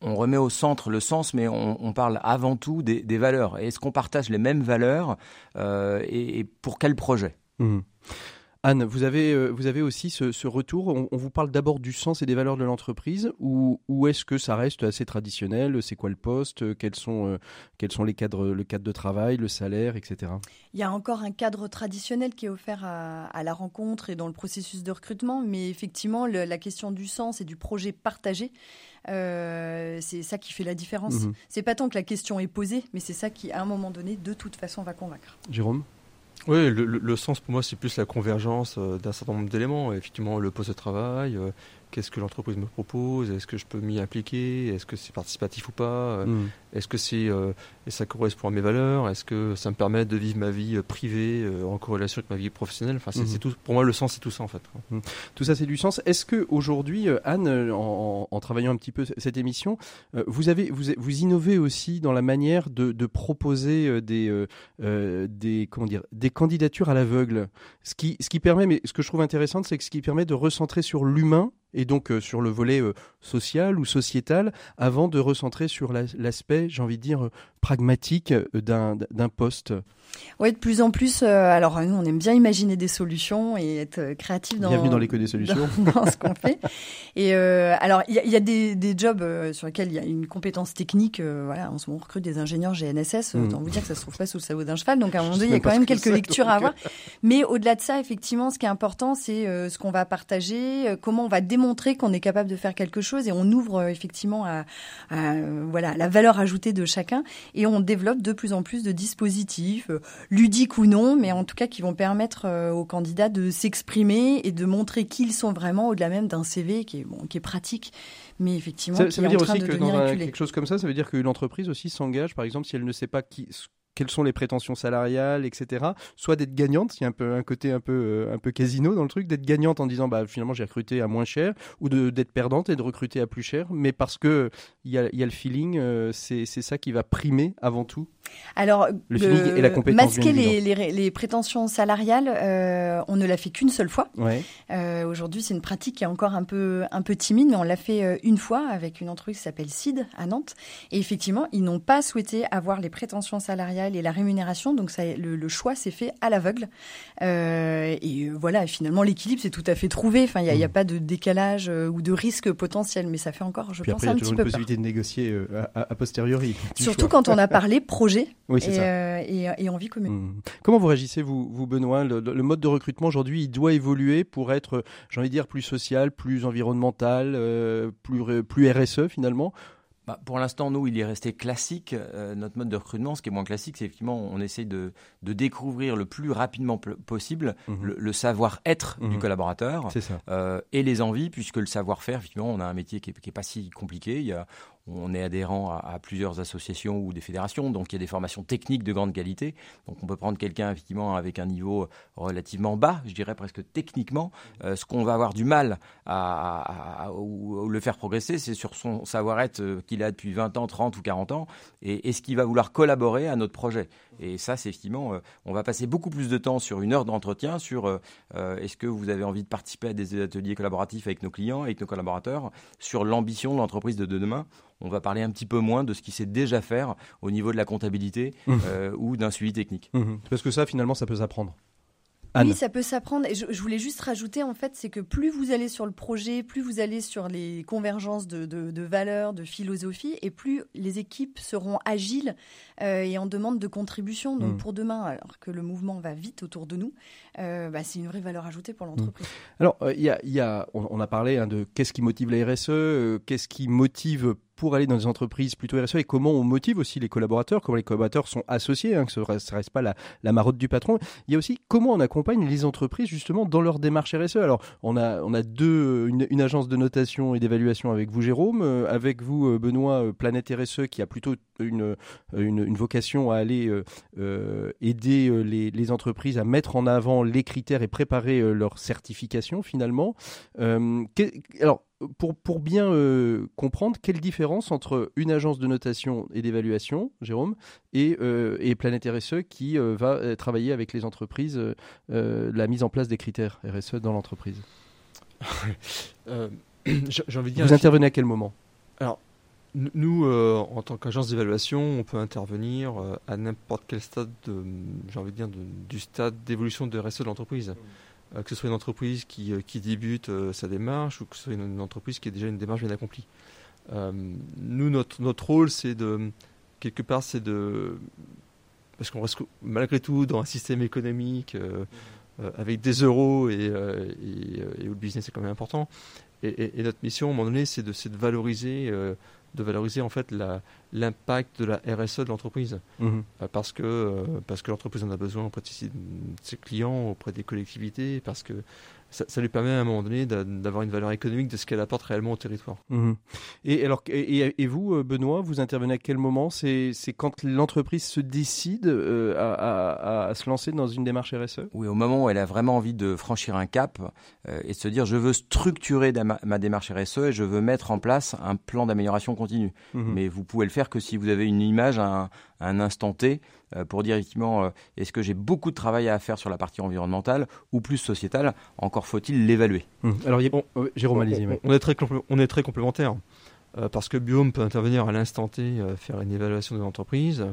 on remet au centre le sens, mais on, parle avant tout des, valeurs. Est-ce qu'on partage les mêmes valeurs euh, et, pour quel projet? Mmh. Anne, vous avez, euh, vous avez aussi ce, retour. On, vous parle d'abord du sens et des valeurs de l'entreprise, ou, est-ce que ça reste assez traditionnel C'est quoi le poste quels sont, euh, quels sont les cadres, le cadre de travail, le salaire, etc. Il y a encore un cadre traditionnel qui est offert à, la rencontre et dans le processus de recrutement, mais effectivement, la question du sens et du projet partagé, euh, c'est ça qui fait la différence. Ce mhm. C'est pas tant que la question est posée, mais c'est ça qui, à un moment donné, de toute façon, va convaincre. Jérôme? Oui, le, sens pour moi, c'est plus la convergence euh, d'un certain nombre d'éléments. Effectivement, le poste de travail, euh, qu'est-ce que l'entreprise me propose, est-ce que je peux m'y impliquer, est-ce que c'est participatif ou pas, mm. est-ce que c'est et ça correspond à mes valeurs, est-ce que ça me permet de vivre ma vie privée en corrélation avec ma vie professionnelle. Enfin, c'est mm-hmm. tout. Pour moi, le sens, c'est tout ça en fait. Mm. Tout ça, c'est du sens. Est-ce que aujourd'hui, Anne, en, en, travaillant un petit peu cette émission, vous avez vous, vous innovez aussi dans la manière de, de proposer des des comment dire des candidatures à l'aveugle? Ce qui ce qui permet, mais ce que je trouve intéressant, c'est que ce qui permet de recentrer sur l'humain et donc euh, sur le volet euh, social ou sociétal, avant de recentrer sur l'aspect, j'ai envie de dire, euh, pragmatique d'un poste. Oui, de plus en plus. alors nous, on aime bien imaginer des solutions et être créatif dans. Bienvenue dans l'éco des solutions. Dans, ce qu'on fait. Et alors, il y, a, des, des jobs sur lesquels il y a une compétence technique. voilà, en ce moment, on recrute des ingénieurs GNSS. Mm. Autant vous dire que ça se trouve pas sous le sabot d'un cheval. Donc à un moment donné, il y a quand même quelques lectures à avoir. Mais au-delà de ça, effectivement, ce qui est important, c'est ce qu'on va partager, comment on va démontrer qu'on est capable de faire quelque chose et on ouvre euh, effectivement à, voilà la valeur ajoutée de chacun et on développe de plus en plus de dispositifs euh, ludiques ou non, mais en tout cas qui vont permettre euh, aux candidats de s'exprimer et de montrer qui ils sont vraiment au-delà même d'un CV qui est bon, qui est pratique mais effectivement ça, veut dire aussi que dans quelque chose comme ça ça veut dire qu'une entreprise aussi s'engage par exemple si elle ne sait pas qui quelles sont les prétentions salariales, etc. Soit d'être gagnante, il y a un peu un côté un peu euh, un peu casino dans le truc, d'être gagnante en disant bah finalement j'ai recruté à moins cher, ou d'être perdante et de recruter à plus cher, mais parce que il y a, y a, le feeling, euh, c'est ça qui va primer avant tout. Alors, le et la compétence masquer les, les, les, prétentions salariales, euh, on ne l'a fait qu'une seule fois. Ouais. Euh, Aujourd'hui, c'est une pratique qui est encore un peu un peu timide, mais on l'a fait euh, une fois avec une entreprise qui s'appelle CID à Nantes. Et effectivement, ils n'ont pas souhaité avoir les prétentions salariales et la rémunération. Donc ça, le, choix s'est fait à l'aveugle. Euh, et voilà, finalement, l'équilibre s'est tout à fait trouvé. Enfin, il n'y a, mm. pas de décalage ou de risque potentiel, mais ça fait encore, je pense, un petit peu. Il y a toujours une possibilité de négocier a, posteriori. Surtout quand on a parlé projet et, envie commune. Mm. Comment vous réagissez, vous, vous Benoît? Le, mode de recrutement aujourd'hui, il doit évoluer pour être, j'ai envie de dire, plus social, plus environnemental, plus, plus RSE finalement? Bah, pour l'instant, nous, il est resté classique. Euh, notre mode de recrutement, ce qui est moins classique, c'est effectivement, on essaye de, de, découvrir le plus rapidement possible mhm. le, savoir-être du mhm. collaborateur euh, et les envies, puisque le savoir-faire, effectivement, on a un métier qui n'est pas si compliqué. Il y a, on est adhérent à, plusieurs associations ou des fédérations, donc il y a des formations techniques de grande qualité. Donc on peut prendre quelqu'un effectivement avec un niveau relativement bas, je dirais presque techniquement. Euh, ce qu'on va avoir du mal à, le faire progresser, c'est sur son savoir-être euh, qu'il a depuis 20 ans, 30 ou 40 ans, et est-ce qu'il va vouloir collaborer à notre projet. Et ça, c'est effectivement, euh, on va passer beaucoup plus de temps sur une heure d'entretien, sur est-ce que vous avez envie de participer à des ateliers collaboratifs avec nos clients, avec nos collaborateurs, sur l'ambition de l'entreprise de demain on va parler un petit peu moins de ce qui sait déjà faire au niveau de la comptabilité mmh. euh, ou d'un suivi technique. Mmh. Parce que ça, finalement, ça peut s'apprendre. Oui, ça peut s'apprendre. Et je, voulais juste rajouter, en fait, c'est que plus vous allez sur le projet, plus vous allez sur les convergences de, valeurs, de philosophie, et plus les équipes seront agiles euh, et en demande de contribution. Donc mmh. pour demain, alors que le mouvement va vite autour de nous, euh, bah, c'est une vraie valeur ajoutée pour l'entreprise. Alors, il y, a, on, a parlé hein, de qu'est-ce qui motive la RSE, qu'est-ce qui motive pour aller dans des entreprises plutôt RSE et comment on motive aussi les collaborateurs, comment les collaborateurs sont associés, hein, que ce ne reste, pas la, la, marotte du patron. Il y a aussi comment on accompagne les entreprises justement dans leur démarche RSE. Alors, on a, on a deux, une, agence de notation et d'évaluation avec vous, Jérôme, euh, avec vous, euh, Benoît, euh, Planète RSE, qui a plutôt une, une, vocation à aller aider les, les, entreprises à mettre en avant les critères et préparer leur certification finalement. alors, pour, pour bien euh, comprendre quelle différence entre une agence de notation et d'évaluation, Jérôme, et, euh, et Planète RSE qui euh, va travailler avec les entreprises la mise en place des critères RSE dans l'entreprise? J'ai envie de dire. Vous intervenez à quel moment? Alors, nous, en tant qu'agence d'évaluation, on peut intervenir à n'importe quel stade, j'ai envie de dire, du stade d'évolution de RSE de l'entreprise. Euh, que ce soit une entreprise qui, euh, qui débute euh, sa démarche ou que ce soit une, entreprise qui a déjà une démarche bien accomplie. nous, notre, rôle, c'est de, quelque part, c'est de, parce qu'on reste malgré tout dans un système économique avec des euros et, et, où le business est quand même important. Et, notre mission, à un moment donné, c'est de, de, valoriser de valoriser en fait l'impact de la RSE de l'entreprise Mhm. Euh, parce que euh, parce que l'entreprise en a besoin auprès de ses, de ses clients, auprès des collectivités, parce que ça, ça lui permet à un moment donné d'a- d'avoir une valeur économique de ce qu'elle apporte réellement au territoire. Mhm. Et alors, et, vous, euh, Benoît, vous intervenez à quel moment? C'est c'est quand l'entreprise se décide euh, à, à- à se lancer dans une démarche RSE Oui, au moment où elle a vraiment envie de franchir un cap euh, et de se dire je veux structurer ma démarche RSE et je veux mettre en place un plan d'amélioration continue. Mhm. Mais vous pouvez le faire que si vous avez une image à un, à un instant T euh, pour dire effectivement euh, est-ce que j'ai beaucoup de travail à faire sur la partie environnementale ou plus sociétale Encore faut-il l'évaluer. Mhm. Alors, y On- Ouais, Jérôme, on, allez-y. on- on est très complé- on est très complémentaires euh, parce que Biome peut intervenir à l'instant T, euh, faire une évaluation de l'entreprise.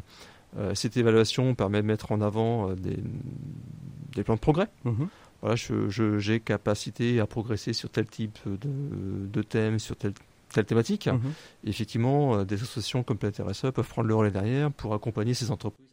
Euh, cette évaluation permet de mettre en avant euh, des, des plans de progrès. Mhm. Voilà, je- je- j'ai capacité à progresser sur tel type de, de thème, sur telle, telle thématique. Mhm. Et effectivement, euh, des associations comme Planète RSE peuvent prendre le relais derrière pour accompagner ces entreprises.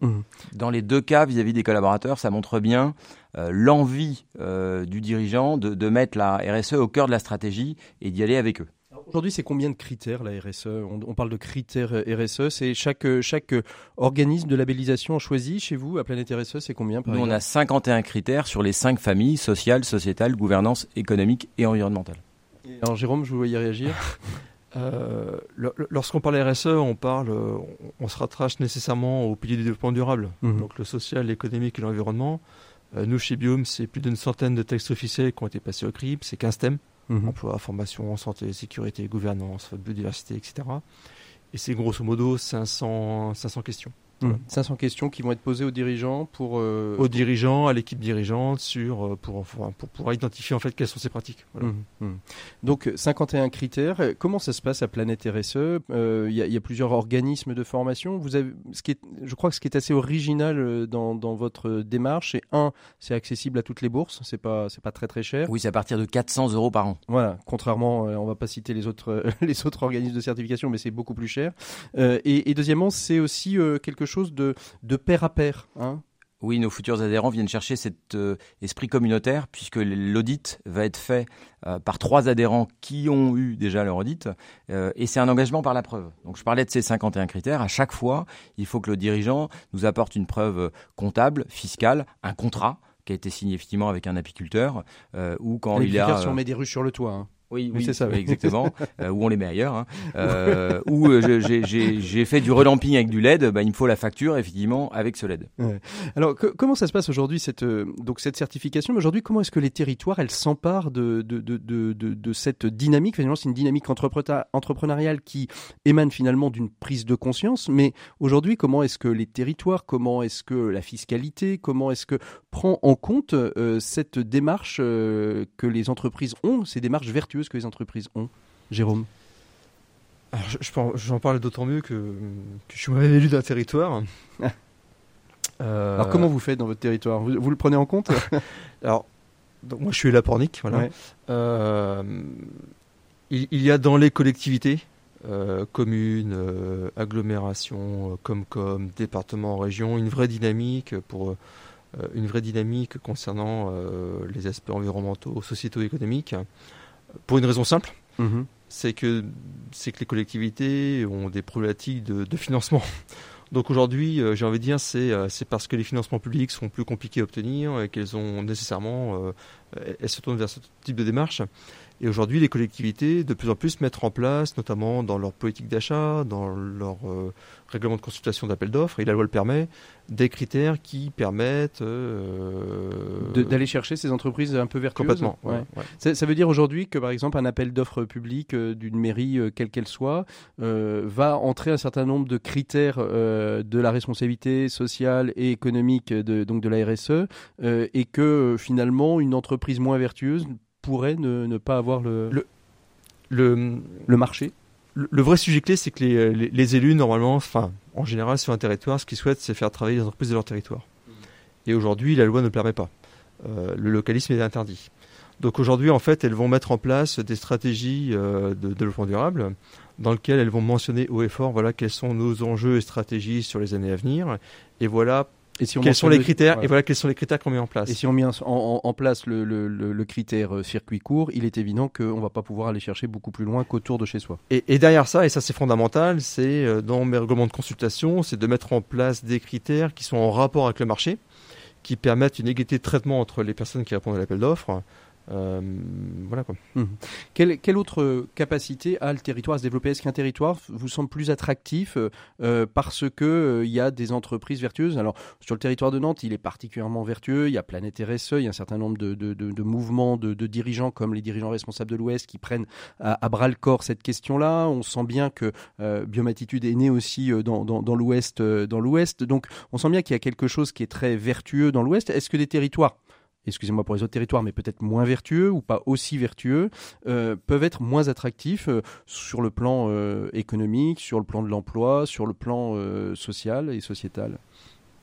Mhm. Dans les deux cas, vis-à-vis des collaborateurs, ça montre bien euh, l'envie euh, du dirigeant de, de mettre la RSE au cœur de la stratégie et d'y aller avec eux. Aujourd'hui, c'est combien de critères la RSE on, on parle de critères RSE. C'est chaque, chaque organisme de labellisation choisi chez vous à Planète RSE, c'est combien par Nous, on a 51 critères sur les cinq familles sociales, sociétales, gouvernance, économique et environnementale. Alors, Jérôme, je vous voyais réagir? Euh, lo- lo- Lorsqu'on parle RSE, on parle, on, se rattache nécessairement au pilier du développement durable, Mhm. donc le social, l'économique et l'environnement. Euh, nous, chez Biome, c'est plus d'une centaine de textes officiels qui ont été passés au CRIB, c'est 15 thèmes, Mhm. emploi, formation, santé, sécurité, gouvernance, biodiversité, etc. Et c'est grosso modo 500, 500 questions. Mhm. 500 questions qui vont être posées aux dirigeants pour. euh, Aux dirigeants, à l'équipe dirigeante, sur, euh, pour, pour, pour pouvoir identifier en fait quelles sont ces pratiques. Voilà. Mhm, mhm. Donc 51 critères. Euh, Comment ça se passe à Planète RSE Euh, Il y, a- il y a plusieurs organismes de formation. Vous avez, ce qui est, je crois que ce qui est assez original dans, dans votre démarche, c'est un, c'est accessible à toutes les bourses. C'est pas, c'est pas très très cher. Oui, c'est à partir de 400 euros par an. Voilà. Contrairement, on va pas citer les autres les autres organismes de certification, mais c'est beaucoup plus cher. Euh, et, et deuxièmement, c'est aussi euh, quelque chose de de pair à pair. Hein? Oui, nos futurs adhérents viennent chercher cet euh, esprit communautaire puisque l'audit va être fait euh, par trois adhérents qui ont eu déjà leur audit euh, et c'est un engagement par la preuve. Donc je parlais de ces 51 critères. À chaque fois, il faut que le dirigeant nous apporte une preuve comptable, fiscale, un contrat qui a été signé effectivement avec un apiculteur ou quand Les il a si on met des ruches sur le toit. hein. Oui, c'est ça, oui. exactement. euh, où on les met ailleurs. Hein. Euh, où euh, j'ai- fait du relamping avec du LED, bah, il me faut la facture effectivement avec ce LED. Alors, que- comment ça se passe aujourd'hui cette euh, donc cette certification? Mais aujourd'hui, comment est-ce que les territoires elles s'emparent de de, de, de, cette dynamique? Finalement, c'est une dynamique entrepreneuriale qui émane finalement d'une prise de conscience. Mais aujourd'hui, comment est-ce que les territoires, comment est-ce que la fiscalité, comment est-ce que prend en compte cette démarche que les entreprises ont, ces démarches vertueuses? Que les entreprises ont Jérôme Alors, je- je j'en parle d'autant mieux que, que je suis moi-même élu d'un territoire. Euh, Alors, comment vous faites dans votre territoire? Vous, vous le prenez en compte? Alors, donc moi je suis Lapornic, voilà. Ouais. Euh, il, il y a dans les collectivités, euh, communes, euh, agglomérations, euh, Comcom, départements, régions, une vraie dynamique pour une vraie dynamique concernant les aspects environnementaux, sociétaux, économiques. Pour une raison simple, Mhm. c'est que c'est que les collectivités ont des problématiques de, de financement. Donc aujourd'hui, euh, j'ai envie de dire, c'est euh, c'est parce que les financements publics sont plus compliqués à obtenir et qu'elles ont nécessairement, euh, elles se tournent vers ce type de démarche. Et aujourd'hui, les collectivités, de plus en plus, mettent en place, notamment dans leur politique d'achat, dans leur euh, règlement de consultation d'appel d'offres, et la loi le permet, des critères qui permettent euh, d'aller chercher ces entreprises un peu vertueuses complètement. Ouais. ouais, ouais. Ça, ça veut dire aujourd'hui que, par exemple, un appel d'offres public euh, d'une mairie, quelle qu'elle soit, va entrer un certain nombre de critères de la responsabilité sociale et économique de, donc de la RSE, et que finalement, une entreprise moins vertueuse pourrait ne, ne pas avoir le, Le- Le, le marché? Le, vrai sujet clé, c'est que les, les- les élus, normalement, enfin, en général, sur un territoire, ce qu'ils souhaitent, c'est faire travailler les entreprises de leur territoire. Et aujourd'hui, la loi ne le permet pas. Euh, le localisme est interdit. Donc aujourd'hui, en fait, elles vont mettre en place des stratégies euh, de développement durable dans lesquelles elles vont mentionner haut et fort voilà, quels sont nos enjeux et stratégies sur les années à venir. Et voilà Et si on quels sont les critères ouais. et voilà quels sont les critères qu'on met en place. Et si on met en, en- en place le, le- le- le critère euh, circuit court, il est évident qu'on va pas pouvoir aller chercher beaucoup plus loin qu'autour de chez soi. Et, et derrière ça, et ça c'est fondamental, c'est euh, dans mes règlements de consultation, c'est de mettre en place des critères qui sont en rapport avec le marché, qui permettent une égalité de traitement entre les personnes qui répondent à l'appel d'offres. Euh, quoi. Quelle, autre euh, capacité a le territoire à se développer? Est-ce qu'un territoire vous semble plus attractif euh, parce que euh, il y a des entreprises vertueuses? Alors sur le territoire de Nantes, il est particulièrement vertueux. Il y a Planète RSE, il y a un certain nombre de, mouvements de, dirigeants comme les dirigeants responsables de l'Ouest qui prennent à, bras le corps cette question-là. On sent bien que Biomatitude est né aussi dans, dans l'Ouest. Donc on sent bien qu'il y a quelque chose qui est très vertueux dans l'Ouest. Est-ce que des territoires excusez-moi pour les autres territoires, mais peut-être moins vertueux ou pas aussi vertueux, euh, peuvent être moins attractifs euh, sur le plan euh, économique, sur le plan de l'emploi, sur le plan social et sociétal.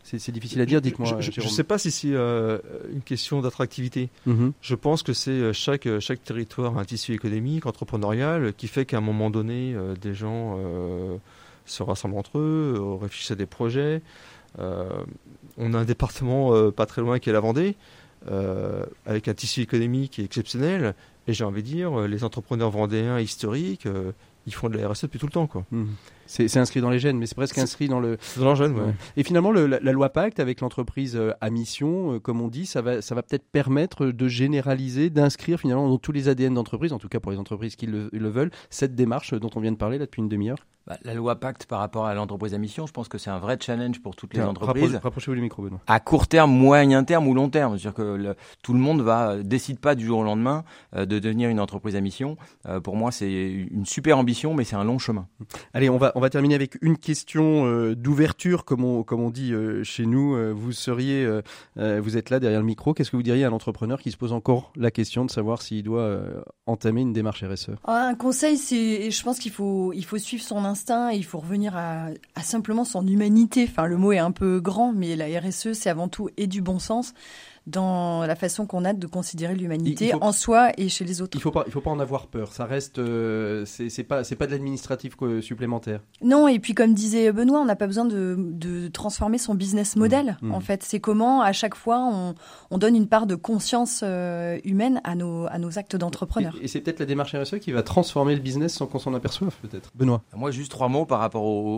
C'est c'est difficile à dire, dites-moi. Je- ne sais pas si c'est euh, une question d'attractivité. Mhm. Je pense que c'est chaque, chaque territoire a un tissu économique, entrepreneurial, qui fait qu'à un moment donné, euh, des gens euh, se rassemblent entre eux, réfléchissent à des projets. On a un département pas très loin qui est la Vendée, avec un tissu économique exceptionnel. Et j'ai envie de dire, euh, les entrepreneurs vendéens historiques, euh, ils font de la RSE depuis tout le temps. Quoi. Mhm. C'est inscrit dans les gènes, mais c'est presque inscrit dans le, dans leur jeune, ouais. Et finalement, le- la, la loi Pacte, avec l'entreprise euh, à mission, euh, comme on dit, ça va, ça va peut-être permettre de généraliser, d'inscrire finalement dans tous les ADN d'entreprise, en tout cas pour les entreprises qui le, le veulent, cette démarche dont on vient de parler là depuis une demi-heure. Bah, la loi Pacte par rapport à l'entreprise à mission, je pense que c'est un vrai challenge pour toutes les entreprises. rapproche- Rapprochez-vous du micro, Benoît. à court terme, moyen terme ou long terme. C'est-à-dire que le- tout le monde va décide pas du jour au lendemain euh, de devenir une entreprise à mission. Euh, pour moi, c'est une super ambition, mais c'est un long chemin. Allez, on va, on va terminer avec une question euh, d'ouverture, comme on, comme on dit euh, chez nous. Euh, vous seriez, euh, euh, vous êtes là derrière le micro. Qu'est-ce que vous diriez à un entrepreneur qui se pose encore la question de savoir s'il doit euh, entamer une démarche RSE Ah, Un conseil, c'est, je pense qu'il faut, il faut suivre son instinct il faut revenir à, à simplement son humanité. Enfin, le mot est un peu grand, mais la RSE, c'est avant tout et du bon sens dans la façon qu'on a de considérer l'humanité faut- en soi et chez les autres. Il faut pas, il faut pas en avoir peur. Ça reste, euh, c'est pas, c'est pas de l'administratif supplémentaire. Non, et puis comme disait Benoît, on n'a pas besoin de, de transformer son business model. Mmh. En fait, c'est comment à chaque fois on, on donne une part de conscience euh, humaine à nos, à nos actes d'entrepreneur. Et, et c'est peut-être la démarche RSE qui va transformer le business sans qu'on s'en aperçoive, peut-être. Benoît. Moi, juste trois mots par rapport aux,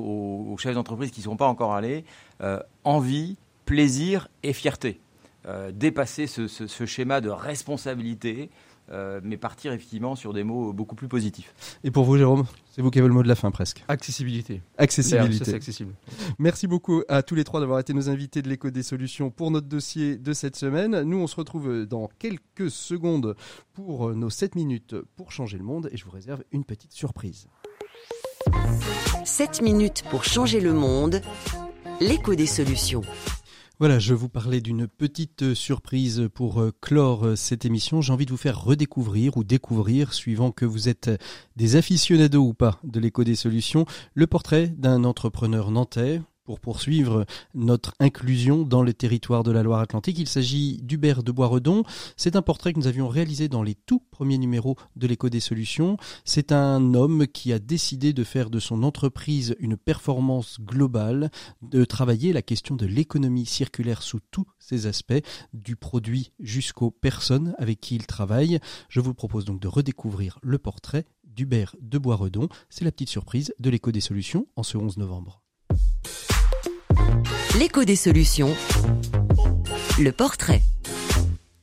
aux- aux chefs d'entreprise qui ne sont pas encore allés. Euh, envie, plaisir et fierté. Euh, dépasser ce, ce- ce schéma de responsabilité, euh, mais partir effectivement sur des mots beaucoup plus positifs. Et pour vous, Jérôme, c'est vous qui avez le mot de la fin presque. Accessibilité. Accessibilité. Accessible. Merci beaucoup à tous les trois d'avoir été nos invités de l'écho des solutions pour notre dossier de cette semaine. Nous, on se retrouve dans quelques secondes pour nos 7 minutes pour changer le monde et je vous réserve une petite surprise. 7 minutes pour changer le monde. L'écho des solutions. Voilà, je vous parlais d'une petite euh, surprise pour euh, clore euh, cette émission. J'ai envie de vous faire redécouvrir ou découvrir, suivant que vous êtes des aficionados ou pas de l'écho des solutions, le portrait d'un entrepreneur nantais. Pour poursuivre notre inclusion dans le territoire de la Loire-Atlantique, il s'agit d'Hubert de Boisredon. C'est un portrait que nous avions réalisé dans les tout premiers numéros de l'écho des solutions. C'est un homme qui a décidé de faire de son entreprise une performance globale, de travailler la question de l'économie circulaire sous tous ses aspects, du produit jusqu'aux personnes avec qui il travaille. Je vous propose donc de redécouvrir le portrait d'Hubert de Boisredon. C'est la petite surprise de l'écho des solutions en ce 11 novembre. L'écho des solutions. Le portrait.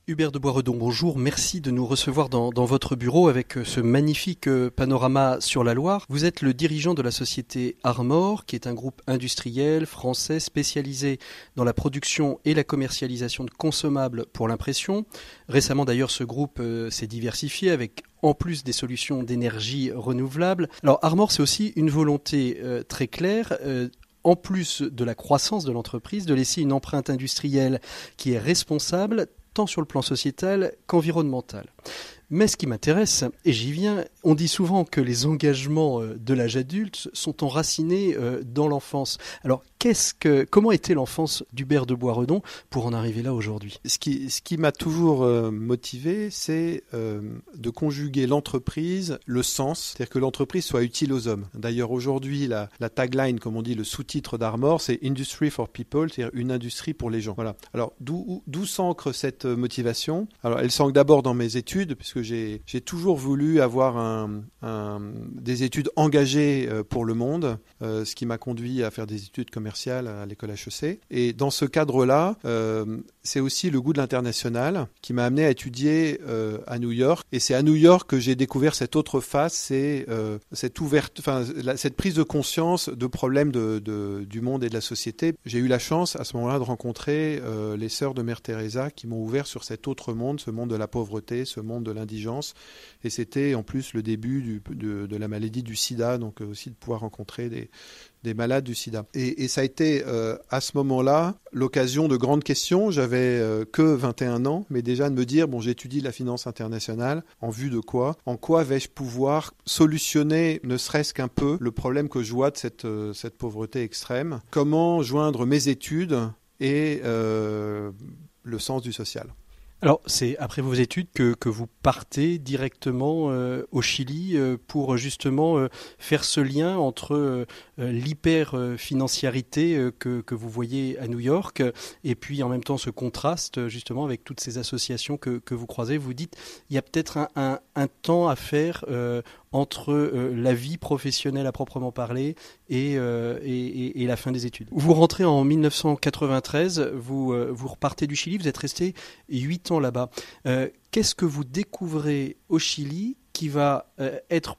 Hubert de Boisredon, bonjour. Merci de nous recevoir dans, votre bureau avec euh, ce magnifique euh, panorama sur la Loire. Vous êtes le dirigeant de la société Armor, qui est un groupe industriel français spécialisé dans la production et la commercialisation de consommables pour l'impression. Récemment d'ailleurs, ce groupe euh, s'est diversifié avec en plus des solutions d'énergie renouvelable. Alors Armor, c'est aussi une volonté très claire. En plus de la croissance de l'entreprise, de laisser une empreinte industrielle qui est responsable tant sur le plan sociétal qu'environnemental. Mais ce qui m'intéresse, et j'y viens, on dit souvent que les engagements euh, de l'âge adulte sont enracinés euh, dans l'enfance. Alors, comment était l'enfance d'Hubert de Boisredon pour en arriver là aujourd'hui? Ce qui, m'a toujours euh, motivé, c'est de conjuguer l'entreprise, le sens, c'est-à-dire que l'entreprise soit utile aux hommes. D'ailleurs, aujourd'hui, la, la, tagline, comme on dit, le sous-titre d'Armor, c'est Industry for People, c'est-à-dire une industrie pour les gens. Voilà. Alors, d'où s'ancre cette motivation? Alors, elle s'ancre d'abord dans mes études, puisque j'ai toujours voulu avoir des études engagées euh, pour le monde, euh, ce qui m'a conduit à faire des études commerciales à l'école HEC. Et dans ce cadre-là, euh, c'est aussi le goût de l'international qui m'a amené à étudier à New York. Et c'est à New York que j'ai découvert cette autre face, cette ouverte, cette prise de conscience de problèmes du monde et de la société. J'ai eu la chance à ce moment-là de rencontrer les sœurs de Mère Teresa qui m'ont ouvert sur cet autre monde, ce monde de la pauvreté, ce monde de l'indigence et c'était en plus le début de, la maladie du sida, donc euh, aussi de pouvoir rencontrer des, malades du sida. Et, ça a été euh, à ce moment-là l'occasion de grandes questions. J'avais euh, que 21 ans, mais déjà de me dire, bon, j'étudie la finance internationale, en vue de quoi En quoi vais-je pouvoir solutionner, ne serait-ce qu'un peu, le problème que je vois de cette, cette pauvreté extrême Comment joindre mes études et le sens du social alors, c'est après vos études que, que vous partez directement euh, au Chili euh, pour justement euh, faire ce lien entre l'hyper-financiarité que, que, vous voyez à New York et puis en même temps ce contraste justement avec toutes ces associations que, que vous croisez. Vous dites, il y a peut-être un, un, un, temps à faire entre euh, la vie professionnelle à proprement parler euh, et, la fin des études. Vous rentrez en 1993, vous, euh, vous repartez du Chili, vous êtes resté 8 ans là-bas. Qu'est-ce que vous découvrez au Chili qui va être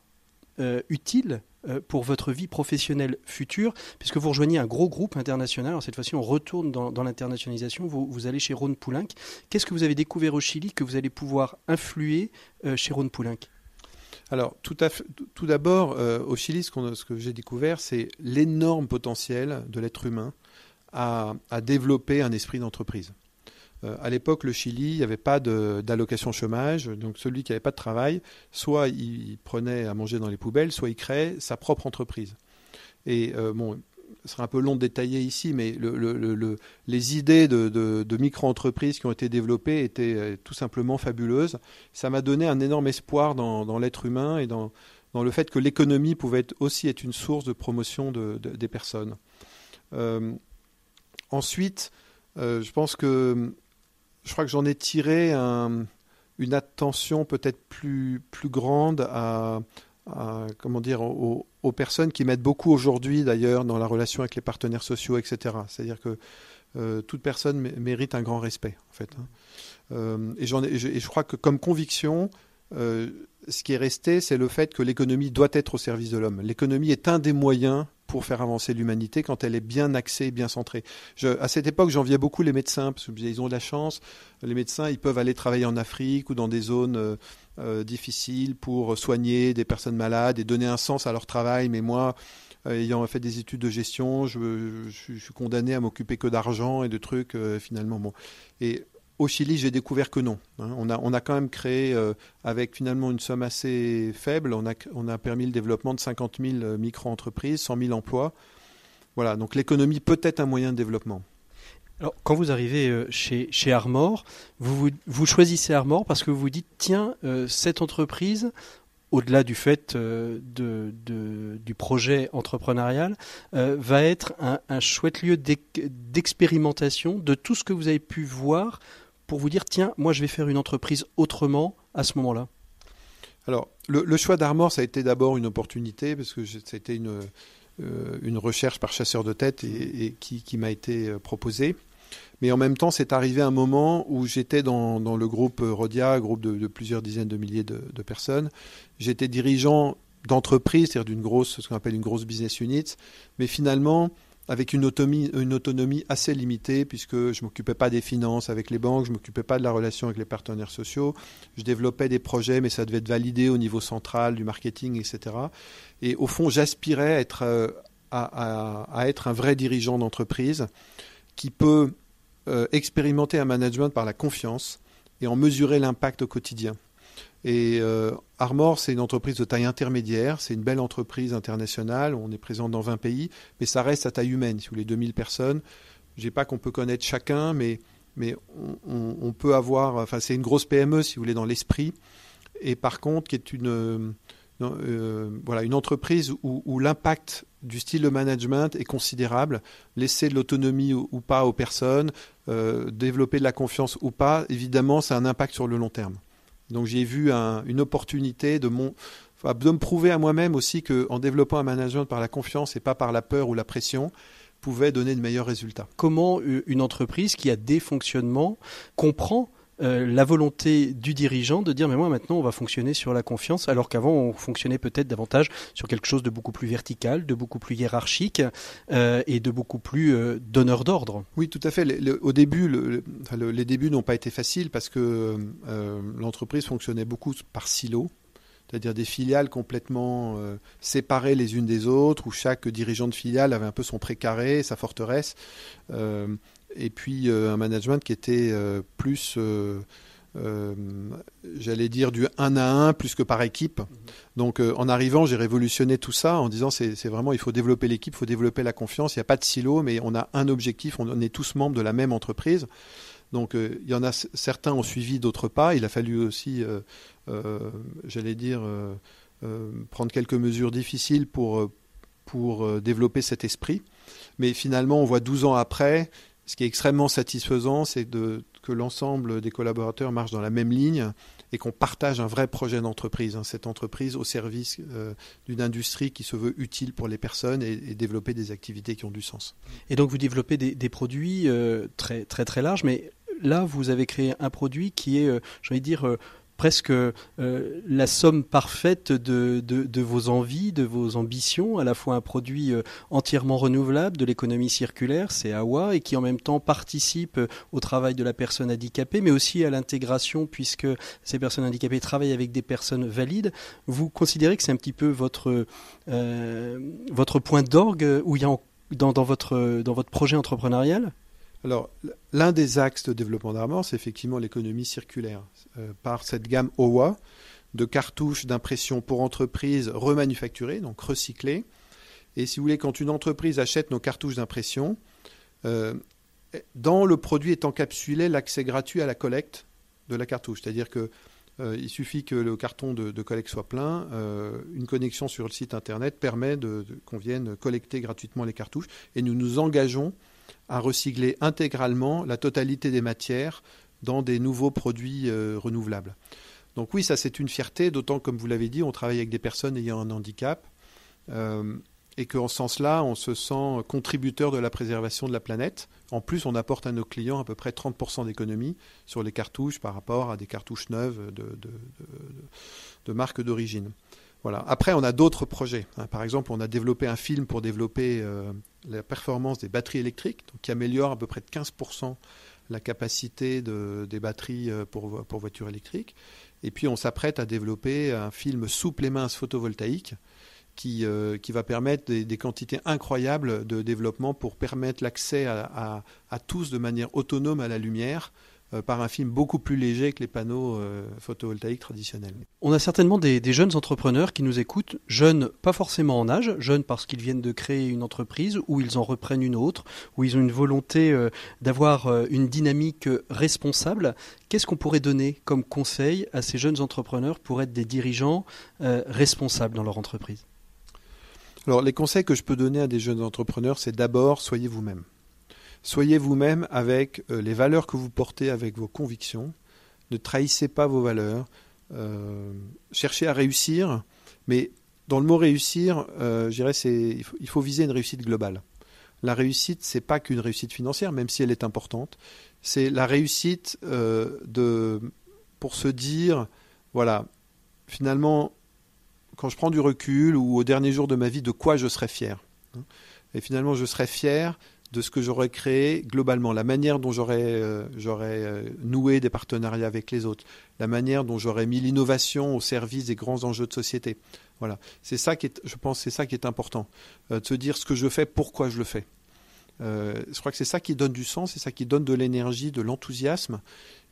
utile pour votre vie professionnelle future, puisque vous rejoignez un gros groupe international. Alors cette fois-ci, on retourne dans, l'internationalisation. Vous, vous, allez chez Ron Poulenc. Qu'est-ce que vous avez découvert au Chili que vous allez pouvoir influer chez Ron Poulenc alors, tout, d'abord, euh, au Chili, ce, que j'ai découvert, c'est l'énorme potentiel de l'être humain à, développer un esprit d'entreprise. Euh, à l'époque, le Chili, il n'y avait pas d'allocation chômage, donc celui qui n'avait pas de travail, soit il prenait à manger dans les poubelles, soit il créait sa propre entreprise. Et euh, ce sera un peu long de détailler ici, mais les idées de, micro-entreprises qui ont été développées étaient euh, tout simplement fabuleuses. Ça m'a donné un énorme espoir dans, l'être humain et dans, le fait que l'économie pouvait aussi être une source de promotion des personnes. Euh, ensuite, euh, je pense que je crois que j'en ai tiré une attention peut-être plus, grande à, comment dire, aux, personnes qui m'aident beaucoup aujourd'hui d'ailleurs dans la relation avec les partenaires sociaux, etc. C'est-à-dire que euh, toute personne mérite un grand respect, en fait. Hein. Euh, et, je, crois que comme conviction, euh, ce qui est resté, c'est le fait que l'économie doit être au service de l'homme. L'économie est un des moyens pour faire avancer l'humanité quand elle est bien axée, bien centrée. à cette époque, j'enviais beaucoup les médecins parce qu'ils ont de la chance. Les médecins, ils peuvent aller travailler en Afrique ou dans des zones euh, euh, difficiles pour soigner des personnes malades et donner un sens à leur travail. Mais moi, euh, ayant fait des études de gestion, je, suis condamné à m'occuper que d'argent et de trucs finalement. Bon. Et au Chili, j'ai découvert que non. Hein. On, a, quand même créé, euh, avec finalement une somme assez faible, on a, permis le développement de 50 000 euh, micro-entreprises, 100 000 emplois. Voilà, donc l'économie peut être un moyen de développement. Alors, quand vous arrivez euh, chez, chez Armor, vous, vous, choisissez Armor parce que vous vous dites, tiens, cette entreprise, au-delà du fait de, de, du projet entrepreneurial, va être un, chouette lieu d'expérimentation de tout ce que vous avez pu voir pour vous dire tiens, moi je vais faire une entreprise autrement à ce moment-là Alors, le, choix d'Armor, ça a été d'abord une opportunité parce que c'était une, euh, une recherche par chasseur de tête et, qui, qui m'a été euh, proposée. Mais en même temps, c'est arrivé un moment où j'étais dans, dans, le groupe Rodia, groupe de, plusieurs dizaines de milliers de, personnes. J'étais dirigeant d'entreprise, c'est-à-dire d'une grosse, ce qu'on appelle une grosse business unit. Mais finalement, avec une autonomie, assez limitée, puisque je ne m'occupais pas des finances avec les banques, je ne m'occupais pas de la relation avec les partenaires sociaux. Je développais des projets, mais ça devait être validé au niveau central, du marketing, etc. Et au fond, j'aspirais euh, à, être un vrai dirigeant d'entreprise qui peut euh, expérimenter un management par la confiance et en mesurer l'impact au quotidien. Et Armor, c'est une entreprise de taille intermédiaire, c'est une belle entreprise internationale, on est présent dans 20 pays, mais ça reste à taille humaine, si vous voulez, 2000 personnes. Je pas qu'on peut connaître chacun, mais, on, peut avoir, enfin c'est une grosse PME, si vous voulez, dans l'esprit, et par contre, qui est une, une entreprise où l'impact du style de management est considérable. Laisser de l'autonomie ou, pas aux personnes, euh, développer de la confiance ou pas, évidemment, ça a un impact sur le long terme. Donc j'ai vu une opportunité de, mon, de me prouver à moi-même aussi qu'en développant un management par la confiance et pas par la peur ou la pression, pouvait donner de meilleurs résultats. Comment une entreprise qui a des fonctionnements comprend euh, la volonté du dirigeant de dire mais moi maintenant on va fonctionner sur la confiance alors qu'avant on fonctionnait peut-être davantage sur quelque chose de beaucoup plus vertical, de beaucoup plus hiérarchique euh, et de beaucoup plus euh, donneur d'ordre. Oui tout à fait. au début les débuts n'ont pas été faciles parce que l'entreprise fonctionnait beaucoup par silo c'est-à-dire des filiales complètement séparées les unes des autres, où chaque dirigeant de filiale avait un peu son précaré, sa forteresse et puis euh, un management qui était euh, plus, euh, j'allais dire, du 1 à 1 plus que par équipe. Mhm. Donc en arrivant, j'ai révolutionné tout ça en disant c'est vraiment, il faut développer l'équipe, il faut développer la confiance, il n'y a pas de silo, mais on a un objectif, on est tous membres de la même entreprise. Donc il y en a certains ont suivi, d'autres pas. Il a fallu aussi, j'allais dire, prendre quelques mesures difficiles pour, pour développer cet esprit. Mais finalement, on voit 12 ans après, ce qui est extrêmement satisfaisant, c'est que l'ensemble des collaborateurs marchent dans la même ligne et qu'on partage un vrai projet d'entreprise. Hein. cette entreprise au service euh, d'une industrie qui se veut utile pour les personnes et, développer des activités qui ont du sens. Et donc vous développez des, produits euh, très très très larges, mais là vous avez créé un produit qui est, euh, dire, presque euh, la somme parfaite de, vos envies, de vos ambitions, à la fois un produit euh, entièrement renouvelable de l'économie circulaire, c'est AWA, et qui en même temps participe euh, au travail de la personne handicapée, mais aussi à l'intégration, puisque ces personnes handicapées travaillent avec des personnes valides. Vous considérez que c'est un petit peu votre, point d'orgue où dans votre projet entrepreneurial? Alors, l'un des axes de développement d'Armor, c'est effectivement l'économie circulaire. Euh, par cette gamme OWA de cartouches d'impression pour entreprises remanufacturées, donc recyclées. Et si vous voulez, quand une entreprise achète nos cartouches d'impression, euh, dans le produit est encapsulé l'accès gratuit à la collecte de la cartouche. C'est-à-dire que euh, il suffit que le carton de, collecte soit plein, une connexion sur le site internet permet qu'on vienne collecter gratuitement les cartouches et nous nous engageons à recycler intégralement la totalité des matières dans des nouveaux produits euh, renouvelables. Donc oui, ça c'est une fierté, d'autant comme vous l'avez dit, on travaille avec des personnes ayant un handicap. Euh, et qu'en ce sens-là, on se sent contributeur de la préservation de la planète. En plus, on apporte à nos clients à peu près 30% d'économie sur les cartouches par rapport à des cartouches neuves de, de, de, marque d'origine. Après, on a d'autres projets. Hein. Par exemple, on a développé un film pour développer euh, la performance des batteries électriques, qui améliore à peu près de 15% la capacité de, des batteries euh, pour, voitures électriques. Et puis on s'apprête à développer un film souple et mince photovoltaïque qui, euh, va permettre des, quantités incroyables de développement pour permettre l'accès à, tous de manière autonome à la lumière par un film beaucoup plus léger que les panneaux euh, photovoltaïques traditionnels. On a certainement des, jeunes entrepreneurs qui nous écoutent, jeunes pas forcément en âge, jeunes parce qu'ils viennent de créer une entreprise ou ils en reprennent une autre, ou ils ont une volonté euh, d'avoir une dynamique responsable. Qu'est-ce qu'on pourrait donner comme conseil à ces jeunes entrepreneurs pour être des dirigeants responsables dans leur entreprise? Alors, les conseils que je peux donner à des jeunes entrepreneurs, c'est d'abord, soyez vous-même. Soyez vous-même avec euh, les valeurs que vous portez, avec vos convictions. Ne trahissez pas vos valeurs. Euh, cherchez à réussir, mais dans le mot réussir, euh, je dirais il faut, viser une réussite globale. La réussite, c'est pas qu'une réussite financière, même si elle est importante. C'est la réussite de pour se dire voilà finalement quand je prends du recul ou au dernier jour de ma vie, de quoi je serais fier. Et finalement, je serais fier de ce que j'aurais créé globalement, la manière dont j'aurais euh, euh, noué des partenariats avec les autres, la manière dont j'aurais mis l'innovation au service des grands enjeux de société. Voilà, c'est ça qui est, je pense, c'est ça qui est important, euh, de se dire ce que je fais, pourquoi je le fais. je crois que c'est ça qui donne du sens, c'est ça qui donne de l'énergie, de l'enthousiasme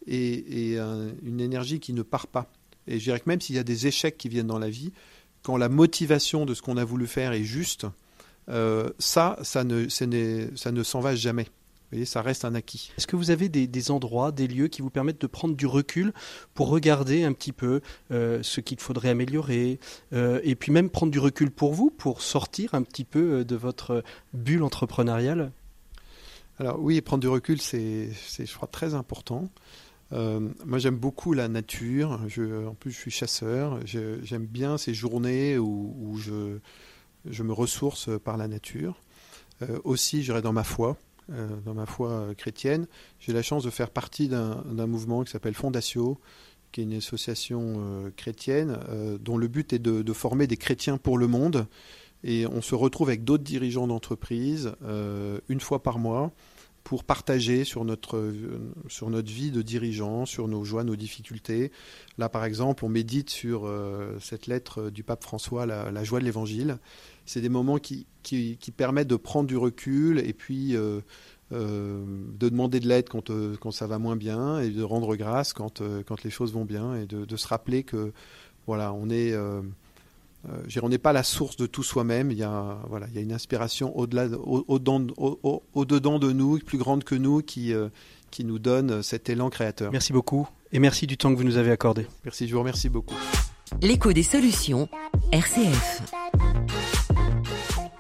et, une énergie qui ne part pas. et je dirais que même s'il y a des échecs qui viennent dans la vie, quand la motivation de ce qu'on a voulu faire est juste, ça, ça ne, ça ne s'en va jamais voyez, ça reste un acquis. Est-ce que vous avez des, endroits, des lieux qui vous permettent de prendre du recul pour regarder un petit peu euh, ce qu'il faudrait améliorer euh, et puis même prendre du recul pour vous, pour sortir un petit peu euh, de votre bulle entrepreneuriale? Alors oui, prendre du recul, c'est, je crois, très important. moi, j'aime beaucoup la nature. Je, en plus, je suis chasseur. j'aime bien ces journées où, je, je, me ressource par la nature. aussi, j'irai dans ma foi. Euh, dans ma foi euh, chrétienne. J'ai la chance de faire partie d'un mouvement qui s'appelle Fondatio, qui est une association euh, chrétienne dont le but est de, former des chrétiens pour le monde. Et on se retrouve avec d'autres dirigeants d'entreprise une fois par mois pour partager sur notre, sur notre vie de dirigeant, sur nos joies, nos difficultés. Là, par exemple, on médite sur cette lettre du pape François, la joie de l'Évangile c'est des moments qui, qui, permettent de prendre du recul et puis euh, euh, de demander de l'aide quand, euh, quand ça va moins bien et de rendre grâce quand, quand les choses vont bien et de, se rappeler que voilà, on est on n'est pas la source de tout soi-même. Il y a voilà, il y a une inspiration au-delà, au-dedans, au, au, dedans de nous, plus grande que nous, qui qui nous donne cet élan créateur. Merci beaucoup et merci du temps que vous nous avez accordé. Merci, je vous remercie beaucoup. L'écho des solutions, RCF.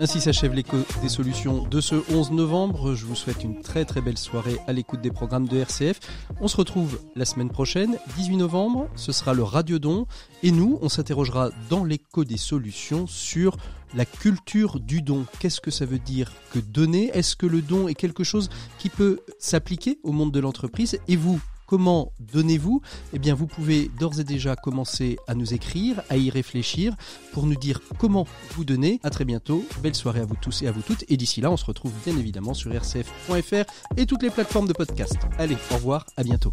Ainsi s'achève l'écho des solutions de ce 11 novembre. Je vous souhaite une très très belle soirée à l'écoute des programmes de RCF. On se retrouve la semaine prochaine, 18 novembre, ce sera le Radiodon. Et nous, on s'interrogera dans l'écho des solutions sur la culture du don. Qu'est-ce que ça veut dire que donner? Est-ce que le don est quelque chose qui peut s'appliquer au monde de l'entreprise? Et vous, Comment donnez-vous? Eh bien, vous pouvez d'ores et déjà commencer à nous écrire, à y réfléchir pour nous dire comment vous donnez. À très bientôt. Belle soirée à vous tous et à vous toutes. Et d'ici là, on se retrouve bien évidemment sur rcf.fr et toutes les plateformes de podcast. Allez, au revoir, à bientôt.